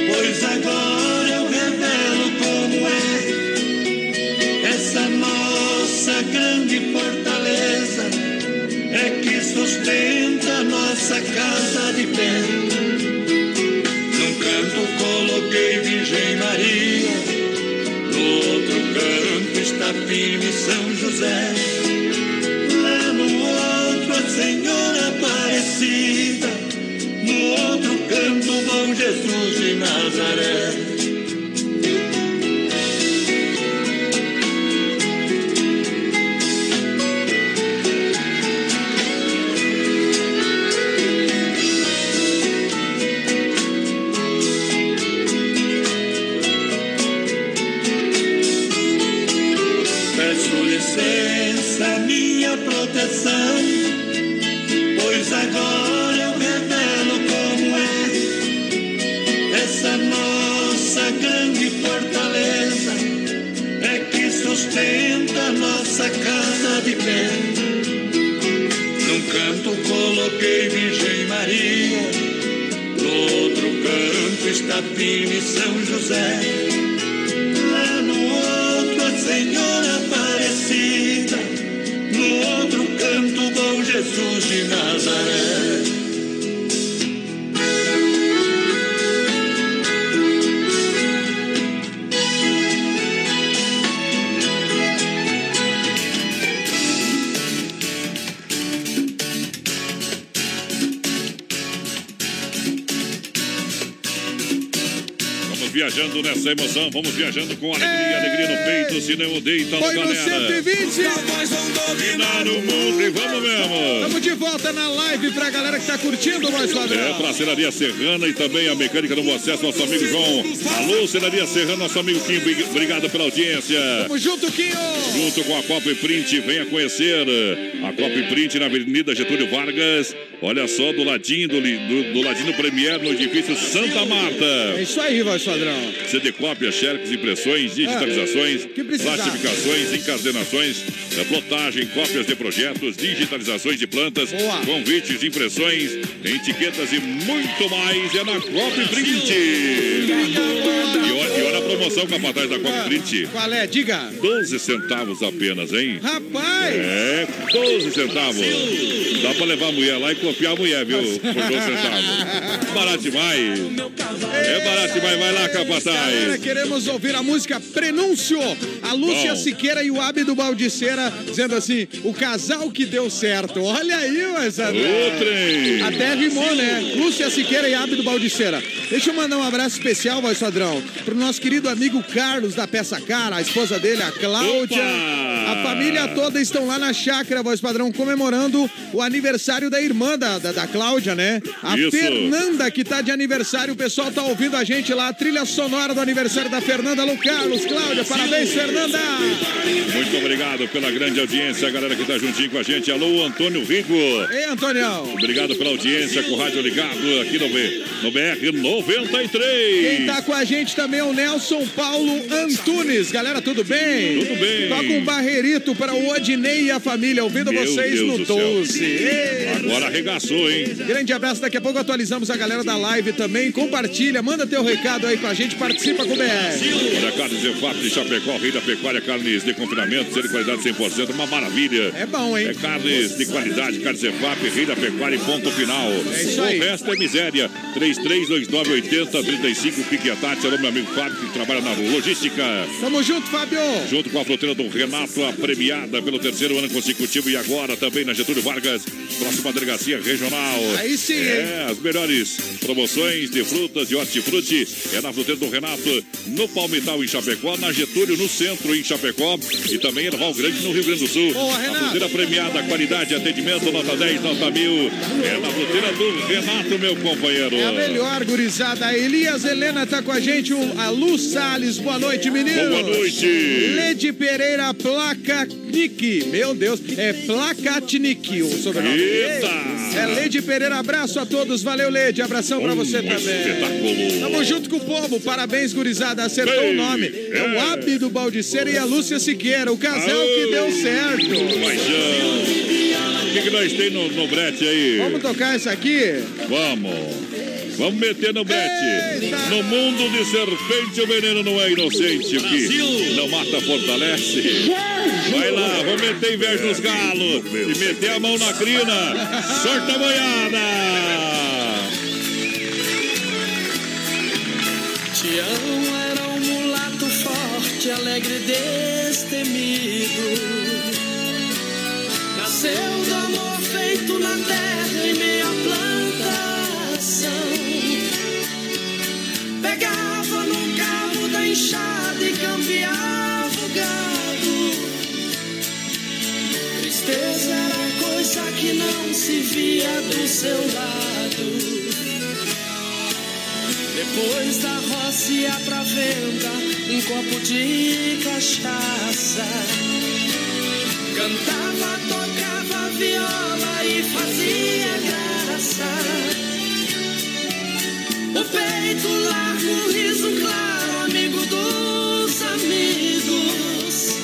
pois agora eu revelo como é essa nossa grande fortaleza. É que sustenta nossa casa de pé. Num canto coloquei Virgem Maria, no outro canto está firme São José. Canto Bom Jesus de Nazaré. Firme São José. Lá no outro a Senhora Aparecida, no outro canto Bom Jesus de Nazaré. Nessa emoção, vamos viajando com alegria, alegria no peito, se não deita Foi no galera. 120. Dominar o mundo e vamos mesmo. Estamos de volta na live pra galera que tá curtindo, voz É, padrão. pra Ceraria Serrana e também a mecânica do Acesso, nosso amigo João. Alô, Ceraria Serrana, nosso amigo Kim, bri- obrigado pela audiência. Tamo junto, Quinho. Junto com a Copa Print, venha conhecer a Copa Print na Avenida Getúlio Vargas. Olha só, do ladinho do, do, do ladinho do Premier, no edifício Santa Marta. É isso aí, voz padrão. CD cópia, xerox, impressões, digitalizações, que precisar. classificações, encadernações, eh, plotagem, cópias de projetos, digitalizações de plantas, Boa. convites, impressões, etiquetas e muito mais é na Cop Print. E olha, promoção capataz da Cop Print. Qual é? Diga. 12 centavos apenas, hein? Rapaz. É, 12 centavos. Dá pra levar a mulher lá e copiar a mulher, viu? [laughs] Por 12 centavos. Barato demais. É barato demais. Vai lá, Galera, capataz. queremos ouvir a música Prenúncio. A Lúcia Bom. Siqueira e o Ábido Baldiceira dizendo assim: o casal que deu certo. Olha aí, Ô, trem. Até rimou, né? Lúcia Siqueira e Ábido Baldiceira. Deixa eu mandar um abraço especial, voz padrão, pro nosso querido amigo Carlos da Peça Cara, a esposa dele, a Cláudia. Opa! A família toda estão lá na chácara, voz padrão, comemorando o aniversário da irmã da, da, da Cláudia, né? A Isso. Fernanda, que tá de aniversário. O pessoal tá ouvindo a gente lá, a trilha sonora do aniversário da Fernanda. Alô, Carlos, Cláudia, parabéns, Fernanda! Muito obrigado pela grande audiência, a galera que tá juntinho com a gente. Alô, Antônio Rico. Ei, Antonião! Obrigado pela audiência com o rádio ligado aqui no, B, no BR 93. Quem tá com a gente também é o Nelson Paulo Antunes. Galera, tudo bem? Tudo bem. Toca um barreirito para o Odinei e a família, ouvindo Meu vocês Deus no do céu. 12. Ei. Agora arregaçou, hein? Grande abraço, daqui a pouco atualizamos a galera da live também. Compartilha, manda teu recado aí com a gente, participa com o BR. Olha, carnes Efap de Chapecó, rei da pecuária, carnes de confinamento, ser de qualidade 100%, uma maravilha. É bom, hein? É carnes de qualidade, carnes Efap, rei da pecuária ponto final. É isso aí. O resto é miséria. 33298035, Pique a Tati, alô, meu amigo Fábio, trabalha na logística. Tamo junto, Fábio. Junto com a fruteira do Renato, a premiada pelo terceiro ano consecutivo e agora também na Getúlio Vargas, próxima delegacia regional. Aí sim, É, as melhores promoções de frutas e hortifruti é na fruteira do Renato, no Palmital em Chapecó, na Getúlio no centro em Chapecó e também em Val Grande no Rio Grande do Sul. Boa, a fruteira premiada, qualidade, atendimento, nota 10, nota mil. É na fruteira do Renato, meu companheiro. É a melhor, gurizada. A Elias Helena tá com a gente, o- a Lu Salles. Boa noite, meninos. Boa noite. Lede Pereira Placatnik. Meu Deus, é Placatnik o sobrenome. Eita. É Lede Pereira, abraço a todos. Valeu, Lede. Abração pra você também. espetáculo. Tamo junto com o povo. Parabéns, gurizada. Acertou o nome. É o é. Ábido Baldiceira e a Lúcia Siqueira. O casal que deu certo. Paixão. O que, que nós tem no, no brete aí? Vamos tocar isso aqui? Vamos. Vamos meter no brete. Eita. No mundo de serpente, o veneno não é inocente. O que não mata, fortalece. Vai lá, vamos meter inveja nos galos. E meter a mão na crina. Sorta a boiada. Tião era um mulato forte, alegre e destemido. Nasceu do amor feito na terra em meia Pegava no cabo da enxada e cambiava o gado. Tristeza era coisa que não se via do seu lado. Depois da roça ia pra venda um copo de cachaça. Cantava, tocava viola e fazia graça. Peito largo, riso claro, amigo dos amigos.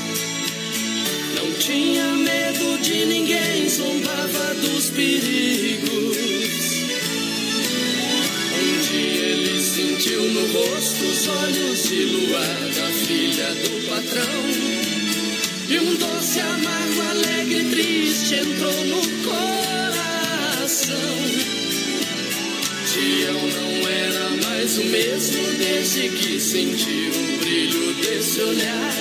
Não tinha medo de ninguém, zombava dos perigos. Um dia ele sentiu no rosto os olhos de luar da filha do patrão. E um doce, amargo, alegre, triste entrou no mesmo desde que sentiu o brilho desse olhar.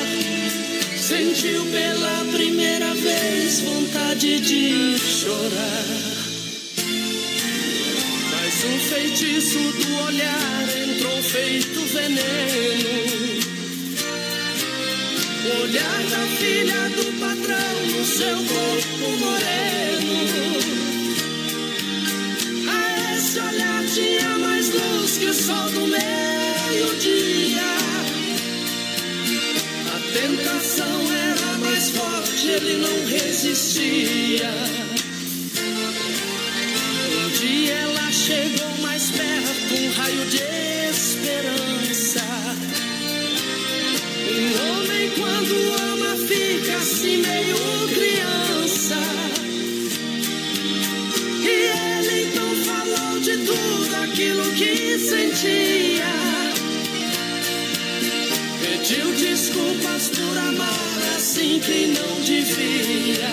Sentiu pela primeira vez vontade de chorar. Mas o feitiço do olhar entrou feito veneno. O olhar da filha do patrão no seu corpo moreno. Que o sol do meio-dia. A tentação era mais forte, ele não resistia. Um dia ela chegou mais perto, um raio de esperança. Um homem quando ama fica assim meio sentia. Pediu desculpas por amar assim que não devia.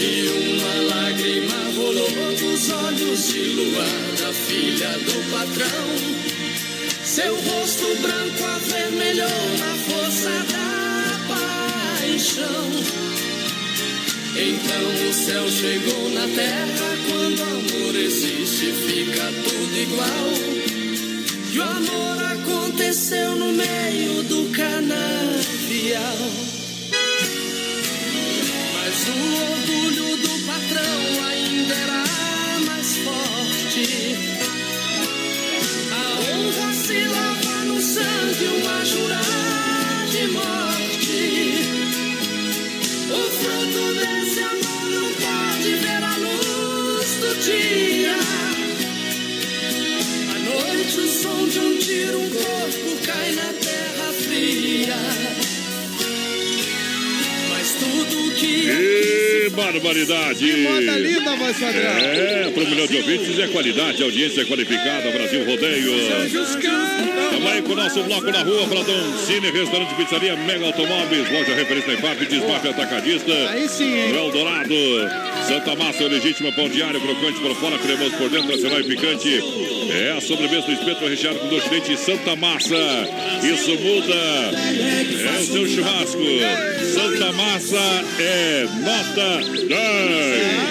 E uma lágrima rolou dos olhos de luar da filha do patrão. Seu rosto branco avermelhou na força da paixão. Então o céu chegou na terra. Quando amor existe, fica tudo igual. E o amor aconteceu no meio do canavial. Mas o orgulho barbaridade! Que moda linda, voz padrão. É, para um milhão de ouvintes é qualidade, audiência qualificada, Brasil Rodeio. Aí com o nosso bloco na rua, Pradão Cine, Restaurante Pizzaria, Mega Automóveis, loja referência em FAP, Desmafia Atacadista. Aí sim, hein? Eldorado, Santa Massa, legítima, pão diário, crocante por fora, cremoso por dentro, nacional e picante. É a sobremesa do espeto recheado com doce de leite Santa Massa. Isso muda. É o seu churrasco. Santa Massa é nota 10.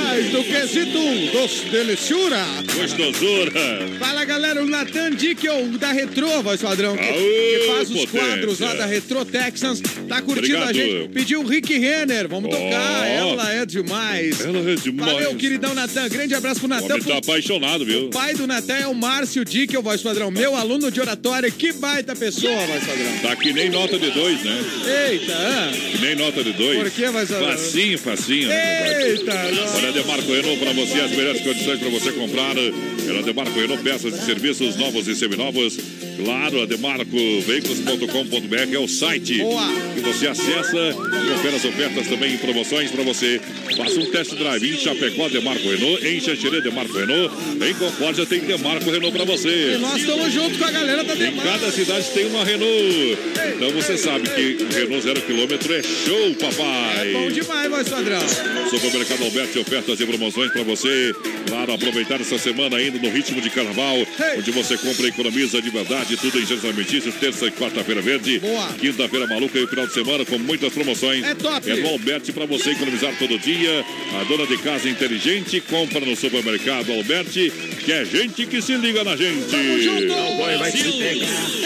Ai, do quesito doce deliciura. Gostosura. Fala galera, o Nathan Dickel da Retro, voz padrão, que, que faz os potência. quadros lá da Retro Texans, tá curtindo a Obrigado. gente. Pediu o Rick Renner, vamos tocar, ela é demais. Ela é demais. Valeu, queridão Natan, grande abraço pro Natan. homem tá apaixonado, viu? O pai do Natan é o Márcio Dickel, voz padrão, meu aluno de oratória, que baita pessoa, voz padrão. Tá que nem nota de dois, né? Eita, ah, Que nem nota de dois. Por que, voz padrão? Facinho, facinho. né, eita, nossa. Olha, Demarco Renault para você, as melhores condições para você comprar. Ela Demarco Renault, peças e serviços novos e seminovos. Claro, a demarcoveículos.com.br é o site Boa. que você acessa e confere as ofertas também e promoções para você. Faça um test drive em Chapecó, Demarco Renault, em Xanxerê, Demarco Renault, em Concórdia tem Demarco Renault para você. E nós estamos junto com a galera da Em Demar. cada cidade tem uma Renault. Então você sabe que Renault zero quilômetro é show, papai. Bom demais, voz padrão. Supermercado Alberto, ofertas e promoções para você. Claro, aproveitar essa semana ainda no ritmo de carnaval, onde você compra e economiza de verdade, tudo em Gênesis Alimentícios, terça e quarta-feira verde. Boa. Quinta-feira maluca e o final de semana com muitas promoções. É top. É no Alberti para você economizar todo dia. A dona de casa inteligente compra no supermercado Alberti, que é gente que se liga na gente. Tamo junto.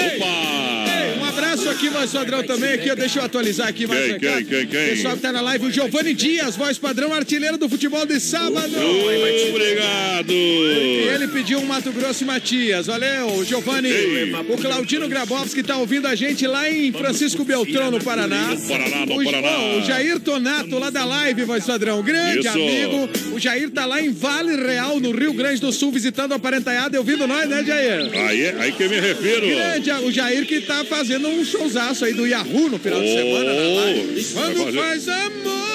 Opa! Ei, um abraço aqui, voz padrão, também aqui. Deixa eu atualizar aqui mais Quem, quem, quem, quem? Pessoal que tá na live, o Giovanni Dias, voz padrão, artilheiro do futebol de sábado. Obrigado! E ele pediu um Mato Grosso e Matias. Valeu, Giovanni. O Claudino Grabowski tá ouvindo a gente lá em Francisco Beltrão, no Paraná. No Paraná, no o, Paraná. o Jair Tonato, lá da live, voz padrão. Grande Isso. amigo. O Jair tá lá em Vale Real, no Rio Grande do Sul, visitando a parentalhada e ouvindo nós, né, Jair? Aí, é- aí que me refiro. Grande, o Jair que tá fazendo um showzaço aí do Yahoo no final de Oh, semana na live. vai Quando faz amor.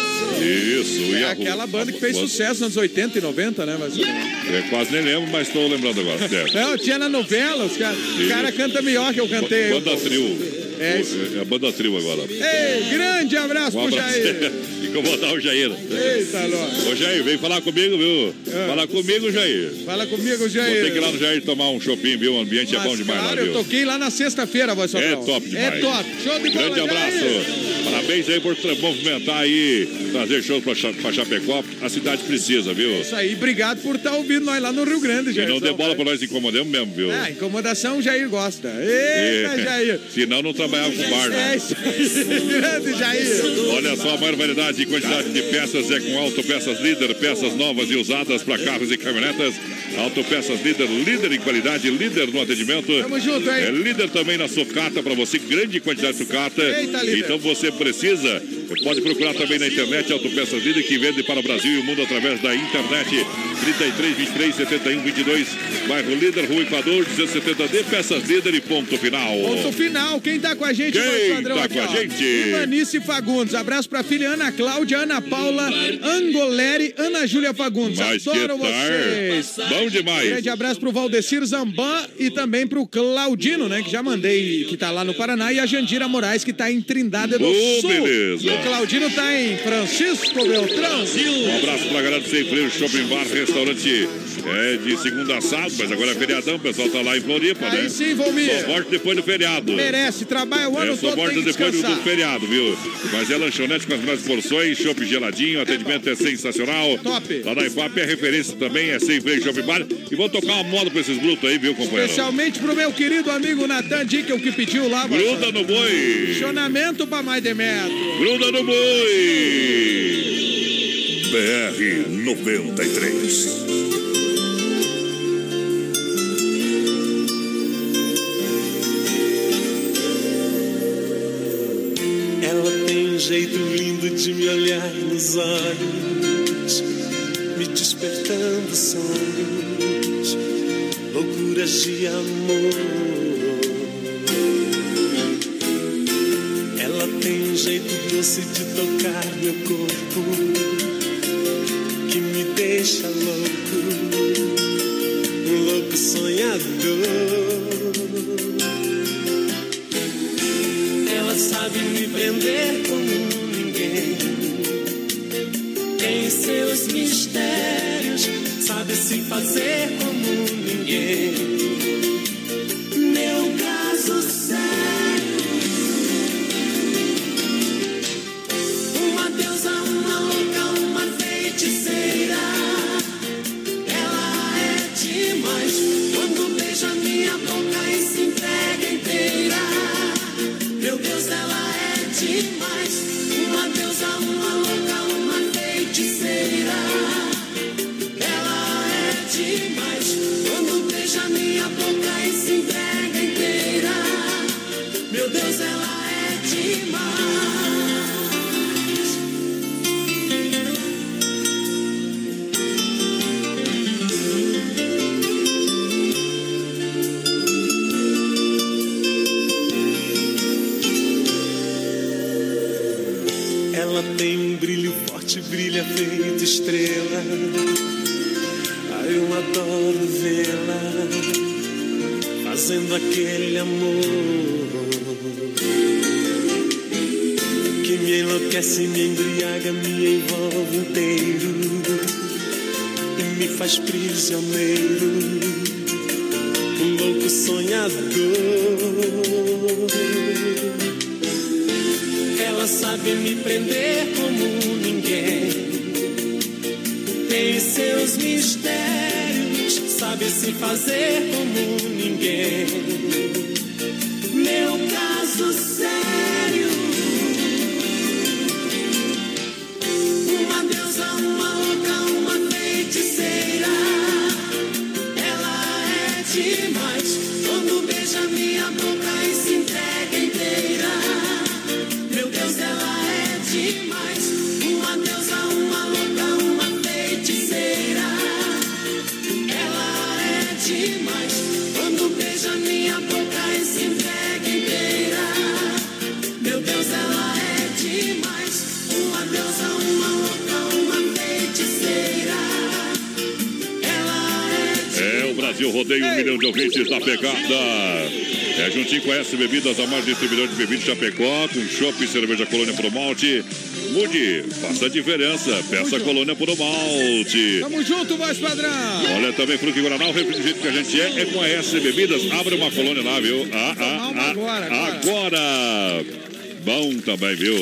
Isso, É Yahoo. aquela banda que fez Quando- sucesso nos anos 80 e 90, né? Mas... É, quase nem lembro, mas estou lembrando agora. Não, tinha na novela, os caras. O cara canta melhor que eu cantei. Banda Trio. É. É a banda trio agora. Ei, grande abraço Um pro abraço. Jair. [laughs] Incomodar o Jair. Eita, nós. Ô, Jair, vem falar comigo, viu? É. Fala comigo, Jair. Fala comigo, Vou Jair. ter que ir lá no Jair tomar um shopping, viu? O ambiente é Mas, bom demais claro, lá, eu viu? toquei lá na sexta-feira, voz É top demais. É top. Show de bola, Grande abraço. Jair. Parabéns aí por movimentar aí, trazer shows pra, pra Chapecó. A cidade precisa, viu? Isso aí, obrigado por estar ouvindo nós lá no Rio Grande, E Jair. não dê bola pra nós incomodemos mesmo, viu? Ah, incomodação o Jair gosta. Eita, É. Jair. [laughs] Senão não trabalhava com bar, né? grande Jair. Olha só, a maior variedade e quantidade de peças é com Autopeças Líder, peças novas e usadas para carros e caminhonetas. Autopeças Líder, líder em qualidade, líder no atendimento. Tamo junto, hein? É líder também na sucata para você, grande quantidade de sucata. Eita, líder. Então você precisa, pode procurar também na internet Autopeças Líder que vende para o Brasil e o mundo através da internet. 33 23 71 22, bairro Líder, Rua Equador, 270D, peças Líder e ponto final. Ponto final, quem tá com a gente, Quem padrão tá aqui, com a ó. gente? Ivanice Fagundes, abraço pra filha Ana Cláudia, Ana Paula, Angoleri, Ana Júlia Fagundes. Mas Adoro vocês. Bom demais. Grande abraço pro Valdecir Zamban e também pro Claudino, né, que já mandei, que tá lá no Paraná, e a Jandira Moraes, que tá em Trindade do Sul. beleza. O Claudino tá em Francisco Beltrão. Um abraço pra galera do Sem Freio Shopping Bar, restaurante é, de segunda a sábado, mas agora é feriadão, o pessoal tá lá em Floripa, né? Aí sim, Volmir. Só volta depois do feriado. Merece, trabalha o ano É, só todo, tem que depois do, do feriado, viu? Mas é lanchonete com as melhores porções, chopp geladinho, o atendimento é sensacional. Top. Lá na IPAP é referência também, é Sem Freio Shopping Bar. E vou tocar uma moda pra esses brutos aí, viu, companheiro? Especialmente pro meu querido amigo Natan Dickel, que pediu lá. Gruda no boi! Estacionamento pra mais de metro. Gruda no boi! BR 93. Ela tem um jeito lindo de me olhar nos olhos, me despertando sonhos, loucuras de amor. Tocar Bebidas, a mais distribuidor de bebidas Chapecó, com chopp e cerveja colônia pro malte. Mude, faça a diferença. Peça a colônia pro malte. Tamo junto, voz padrão. Olha também, Fruque Guaraná, o refri do jeito que a gente é, é com a S Bebidas. Abre uma colônia lá, viu? Ah, ah, ah, agora, agora. agora. Bom também, viu?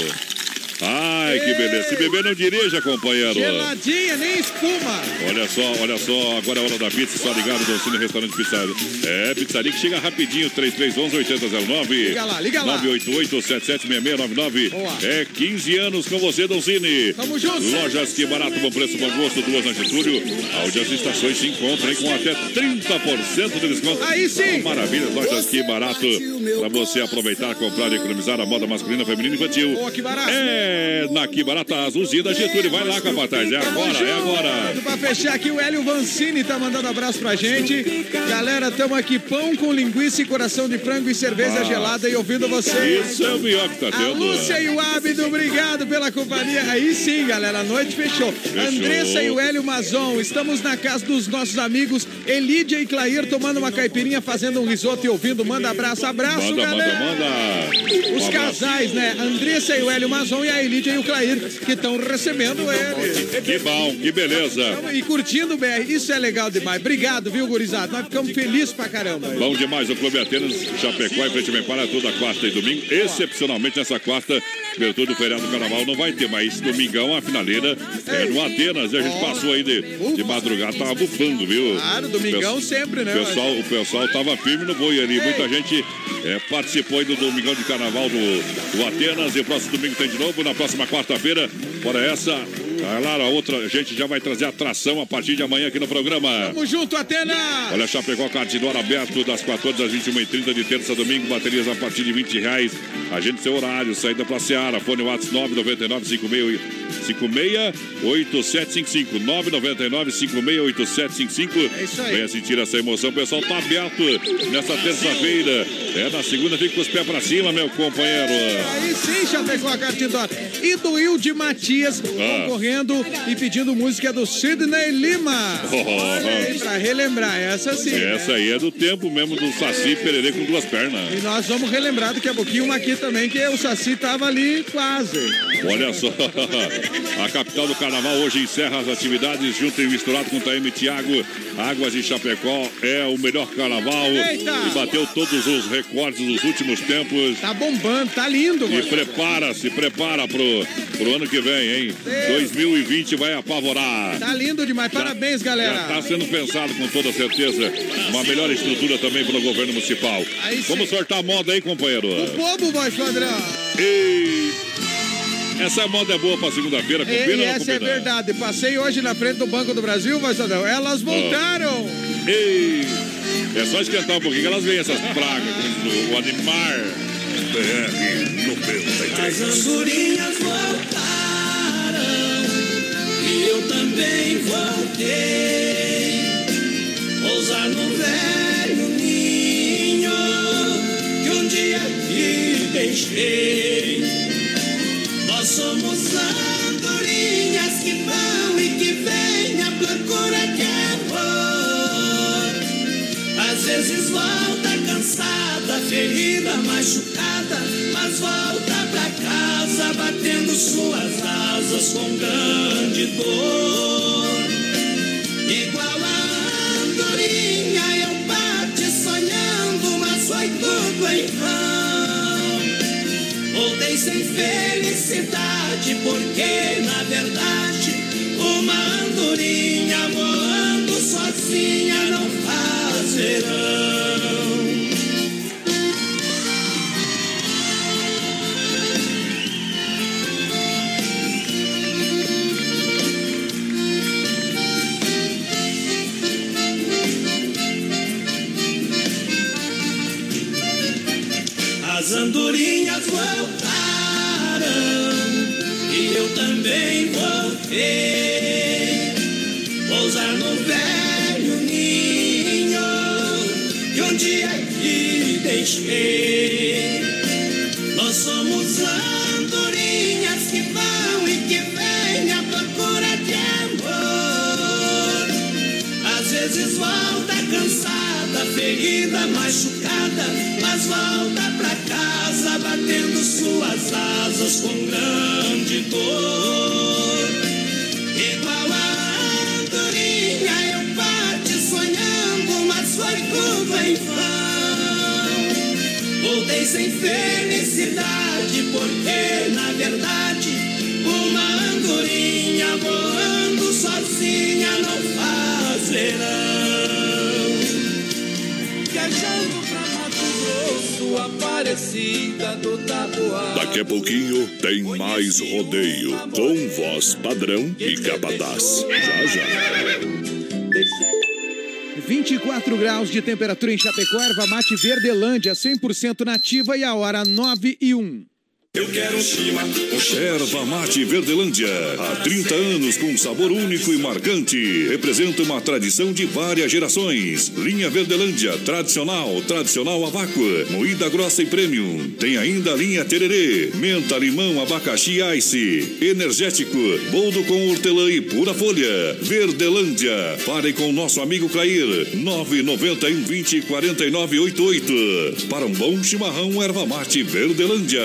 Ai, que beleza. Se beber, não dirija, companheiro. Geladinha, nem espuma. Olha só, olha só, agora é a hora da pizza, só ligado do Cine Restaurante Pizzaria. É, pizzaria que chega rapidinho, 3311-8009. Liga lá, liga lá. 988-776699. Boa. É 15 anos com você, Doncini. Tamo junto. Lojas que barato, bom preço, bom gosto, duas na Getúlio. Onde as estações se encontram com até 30% de desconto. Aí sim. Maravilha, lojas que barato. Pra você aproveitar, comprar e economizar a moda masculina, feminina e infantil. Pô, que barato. É, na que barata azulzinha da Getúlio. Vai lá, capataz. É agora, é agora. Pra fechar aqui, o Hélio Vancini tá mandando abraço pra gente. Galera, tamo aqui, pão com linguiça e coração de frango e cerveja Ah. gelada e ouvindo vocês. Isso é o melhor que tá A tendo. Lúcia e o Ábido, obrigado pela companhia. Aí sim, galera, a noite fechou. Andressa e o Hélio Mazon, estamos na casa dos nossos amigos Elídia e Clair tomando uma caipirinha, fazendo um risoto e ouvindo. Manda abraço, abraço, Manda, manda, galera. manda. Os Um casais, né? Andressa e o Hélio Mazon e a Elídia e o Que estão recebendo ele. Que bom, que beleza. E curtindo o BR, isso é legal demais. Obrigado, viu, gurizada? Nós ficamos felizes pra caramba. Bom demais o Clube Atenas, Chapecó e Frente Bem para toda quarta e domingo. Excepcionalmente nessa quarta, abertura do feriado do carnaval não vai ter, mas domingão a finaleira é no Atenas. E a gente passou aí de, de madrugada, tava bufando, viu? Claro, domingão sempre, né? O pessoal, o pessoal tava firme no boi ali. Muita gente é, participou aí do domingão de carnaval do, do Atenas. E o próximo domingo tem de novo. Na próxima quarta-feira, fora essa, a Lara, outra, a gente já vai trazer atração a partir de amanhã aqui no programa. Tamo junto, Atena! Olha, Chapecó Cartidor aberto das 14 às 21h30 de terça a domingo, baterias a partir de 20 reais. Agende seu horário, saída pra Seara, fone WhatsApp 999 56 8755 999 568755 É isso aí. Venha sentir essa emoção, o pessoal tá aberto nessa terça-feira. É, na segunda fica com os pés pra cima, meu companheiro. Aí sim, Chapecó Cartidor. E do Wilde Matias, Ah. concorrendo e pedindo música do Sidney Lima. [laughs] Oh, Olha aí, pra relembrar, essa sim. Essa né? aí é do tempo mesmo do Saci Pererê com duas pernas. E nós vamos relembrar daqui a pouquinho uma aqui também, que o Saci tava ali quase. Olha só, [laughs] a capital do carnaval hoje encerra as atividades junto e misturado com Taeme Thiago. Águas de Chapecó é o melhor carnaval Eita! e bateu todos os recordes dos últimos tempos. Tá bombando, tá lindo, E mano. prepara, se prepara pro, pro ano que vem, hein? 2020 vai apavorar. Tá lindo demais. Parabéns, Já galera. está sendo pensado com toda certeza. Uma melhor estrutura também pelo governo municipal. Aí sim. Vamos sortar a moda aí, companheiro. O povo, voz padrão. Ei! Essa moda é boa pra segunda-feira, E, combina e não essa é verdade. Passei hoje na frente do Banco do Brasil, voz padrão. Elas voltaram. Ei! É só esquentar um pouquinho que elas vêm essas pragas, o, animar. BR As 93. andorinhas voltaram eu também voltei. Pousar no velho ninho que um dia te deixei. Nós somos andorinhas que vão e que vêm à procura de amor. Às vezes cansada, ferida, machucada, mas volta pra casa batendo suas asas com grande dor. Igual a andorinha eu bati sonhando, mas foi tudo em vão. Voltei sem felicidade, porque na verdade uma andorinha voando sozinha não faz verão. Tem mais rodeio com voz padrão e capataz. Já já. 24 graus de temperatura em Chapecó, erva mate Verdelândia, 100% nativa e a hora 9 e 1. Eu quero um chima, um. Erva Mate Verdelândia. Há 30 anos com sabor único e marcante. Representa uma tradição de várias gerações. Linha Verdelândia, tradicional, tradicional a moída grossa e premium. Tem ainda a linha Tererê, menta, limão, abacaxi ice, energético, boldo com hortelã e pura folha. Verdelândia. Pare com nosso amigo Clair. 991 20 49 88. Para um bom chimarrão, Erva Mate Verdelândia.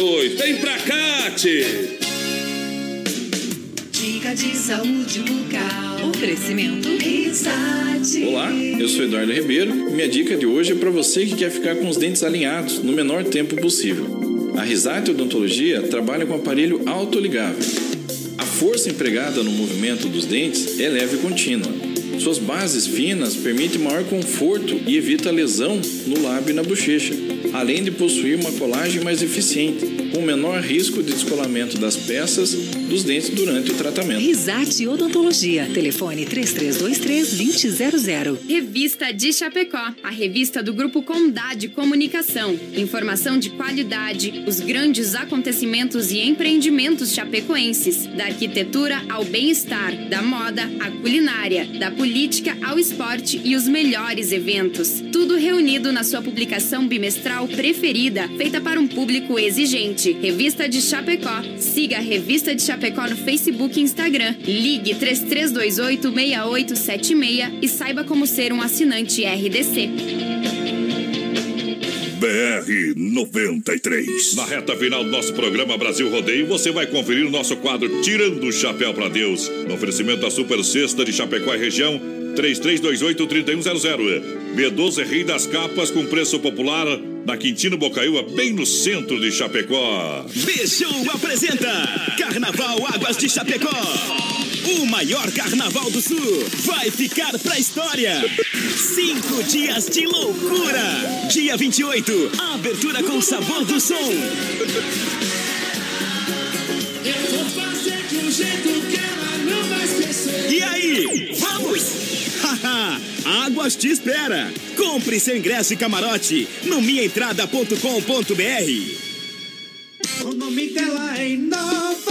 Vem pra cá, tchê. Dica de saúde bucal. Oferecimento Risate. Olá, eu sou Eduardo Ribeiro. Minha dica de hoje é para você que quer ficar com os dentes alinhados no menor tempo possível. A Risate Odontologia trabalha com aparelho autoligável. A força empregada no movimento dos dentes é leve e contínua. Suas bases finas permitem maior conforto e evita lesão no lábio e na bochecha, além de possuir uma colagem mais eficiente, com menor risco de descolamento das peças dos dentes durante o tratamento. Risate Odontologia. Telefone 3323-2000. Revista de Chapecó, a revista do Grupo Condade Comunicação. Informação de qualidade, os grandes acontecimentos e empreendimentos chapecoenses, da arquitetura ao bem-estar, da moda à culinária, da política ao esporte e os melhores eventos. Tudo reunido na sua publicação bimestral preferida, feita para um público exigente. Revista de Chapecó. Siga a Revista de Chapecó no Facebook e Instagram. Ligue 3328 6876 e saiba como ser um assinante RDC. BR 93. Na reta final do nosso programa Brasil Rodeio, você vai conferir o nosso quadro Tirando o Chapéu para Deus. No oferecimento da Super Sexta de Chapecó e região, 3328-3100. B12 Rei das Capas com preço popular na Quintino Bocaiúva, bem no centro de Chapecó. Bichão apresenta Carnaval Águas de Chapecó. O maior carnaval do sul vai ficar pra história. Cinco dias de loucura. Dia 28, abertura com sabor do som. Eu vou fazer de um jeito que ela não vai. E aí, vamos? [laughs] Haha, Águas te espera. Compre seu ingresso e camarote no minhaentrada.com.br. O nome dela é Inova.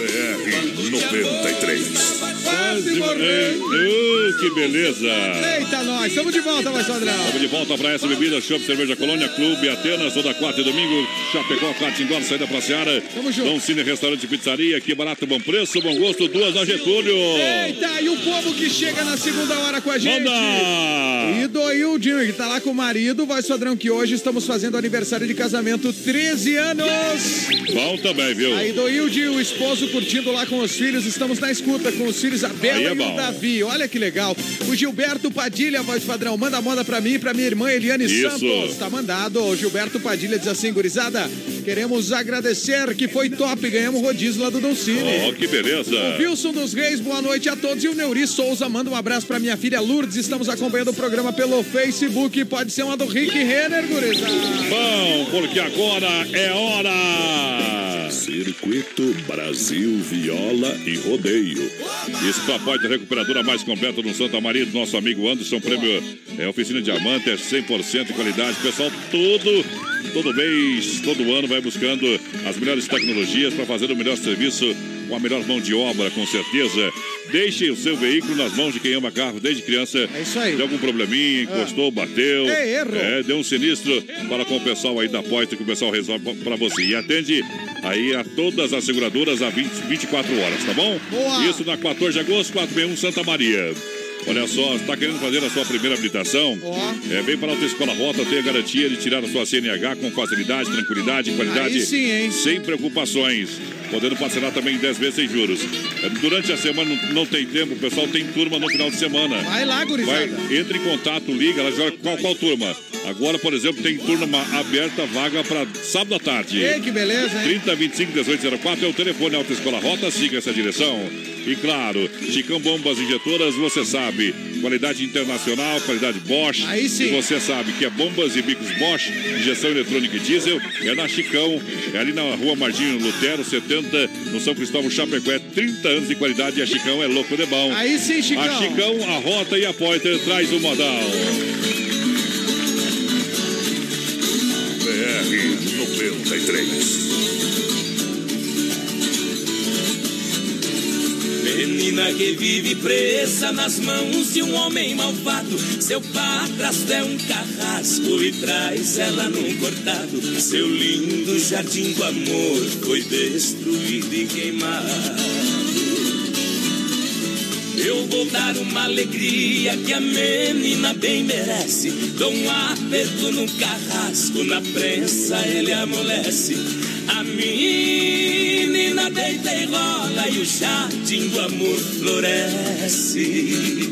BR 93. Quase. Uh, que beleza. Eita, nós, estamos de volta, mais padrão. Estamos de volta para essa bebida, Shop Cerveja Colônia, Clube Atenas, toda quarta e domingo, Chapecó, Catingor, saída pra Seara. Tamo junto. Dom Cine Restaurante Pizzaria, que barato, bom preço, bom gosto, duas na Getúlio. Eita, e o povo que chega na segunda hora com a gente. Manda! E do Hildinho, que tá lá com o marido, voz padrão, que hoje estamos fazendo aniversário de casamento, 13 anos. Bom também, viu? Aí do Hilde, o esposo curtindo lá com os filhos, estamos na escuta com os filhos Isabela Aí é e o. Davi. Olha que legal. O Gilberto Padilha, voz padrão, manda moda pra mim e pra minha irmã Eliane Isso. Santos. Tá mandado. O Gilberto Padilha diz assim, gurizada, queremos agradecer que foi top, ganhamos rodízio lá do Dolcine. Ó, que beleza. O Wilson dos Reis, boa noite a todos. E o Neuri Souza manda um abraço pra minha filha Lourdes. Estamos acompanhando o programa pelo Facebook. Pode ser uma do Rick Renner, gurizada. Bom, porque agora é hora. Circuito Brasil Viola e Rodeio. Isso com a porta recuperadora mais completa no Santa Maria do nosso amigo Anderson. Prêmio é Oficina Diamante, é 100% de qualidade. Pessoal, todo, todo mês, todo ano vai buscando as melhores tecnologias para fazer o melhor serviço com a melhor mão de obra, com certeza. Deixe o seu veículo nas mãos de quem ama carro desde criança. É isso aí. Deu algum probleminha, encostou, bateu. É erro. É, deu um sinistro. Fala com o pessoal aí da porta que o pessoal resolve para você. E atende aí a todas as seguradoras a 20, 24 horas, tá bom? Boa. Isso na 14 de agosto, 461 Santa Maria. Olha só, está querendo fazer a sua primeira habilitação? É, vem para a Autoescola Rota, tem a garantia de tirar a sua CNH com facilidade, tranquilidade, qualidade. Aí sim, hein? Sem preocupações. Podendo parcelar também em 10 vezes sem juros. É, Durante a semana não- tem tempo, o pessoal tem turma no final de semana. Vai lá, gurizada. Vai, entre em contato, liga, ela joga qual, qual turma? Agora, por exemplo, tem turma aberta, vaga para sábado à tarde. Ei, que beleza, hein? 30 25 1804 é o telefone Autoescola Rota, siga essa direção. E claro, Chicão Bombas Injetoras, você sabe, qualidade internacional, qualidade Bosch. Aí sim. E você sabe que é bombas e bicos Bosch, injeção eletrônica e diesel, é na Chicão, é ali na rua Marginho Lutero, 70, no São Cristóvão Chapecó, é 30 anos de qualidade e a Chicão é louco de bom. Aí sim, Chicão. A Chicão, a Rota e a Poiter traz o modal. BR 93. Menina que vive presa nas mãos de um homem malvado. Seu padrasto é um carrasco e traz ela num cortado. Seu lindo jardim do amor foi destruído e queimado. Eu vou dar uma alegria que a menina bem merece. Dou um aperto no carrasco, na prensa ele amolece. A menina deita e rola e o jardim do amor floresce.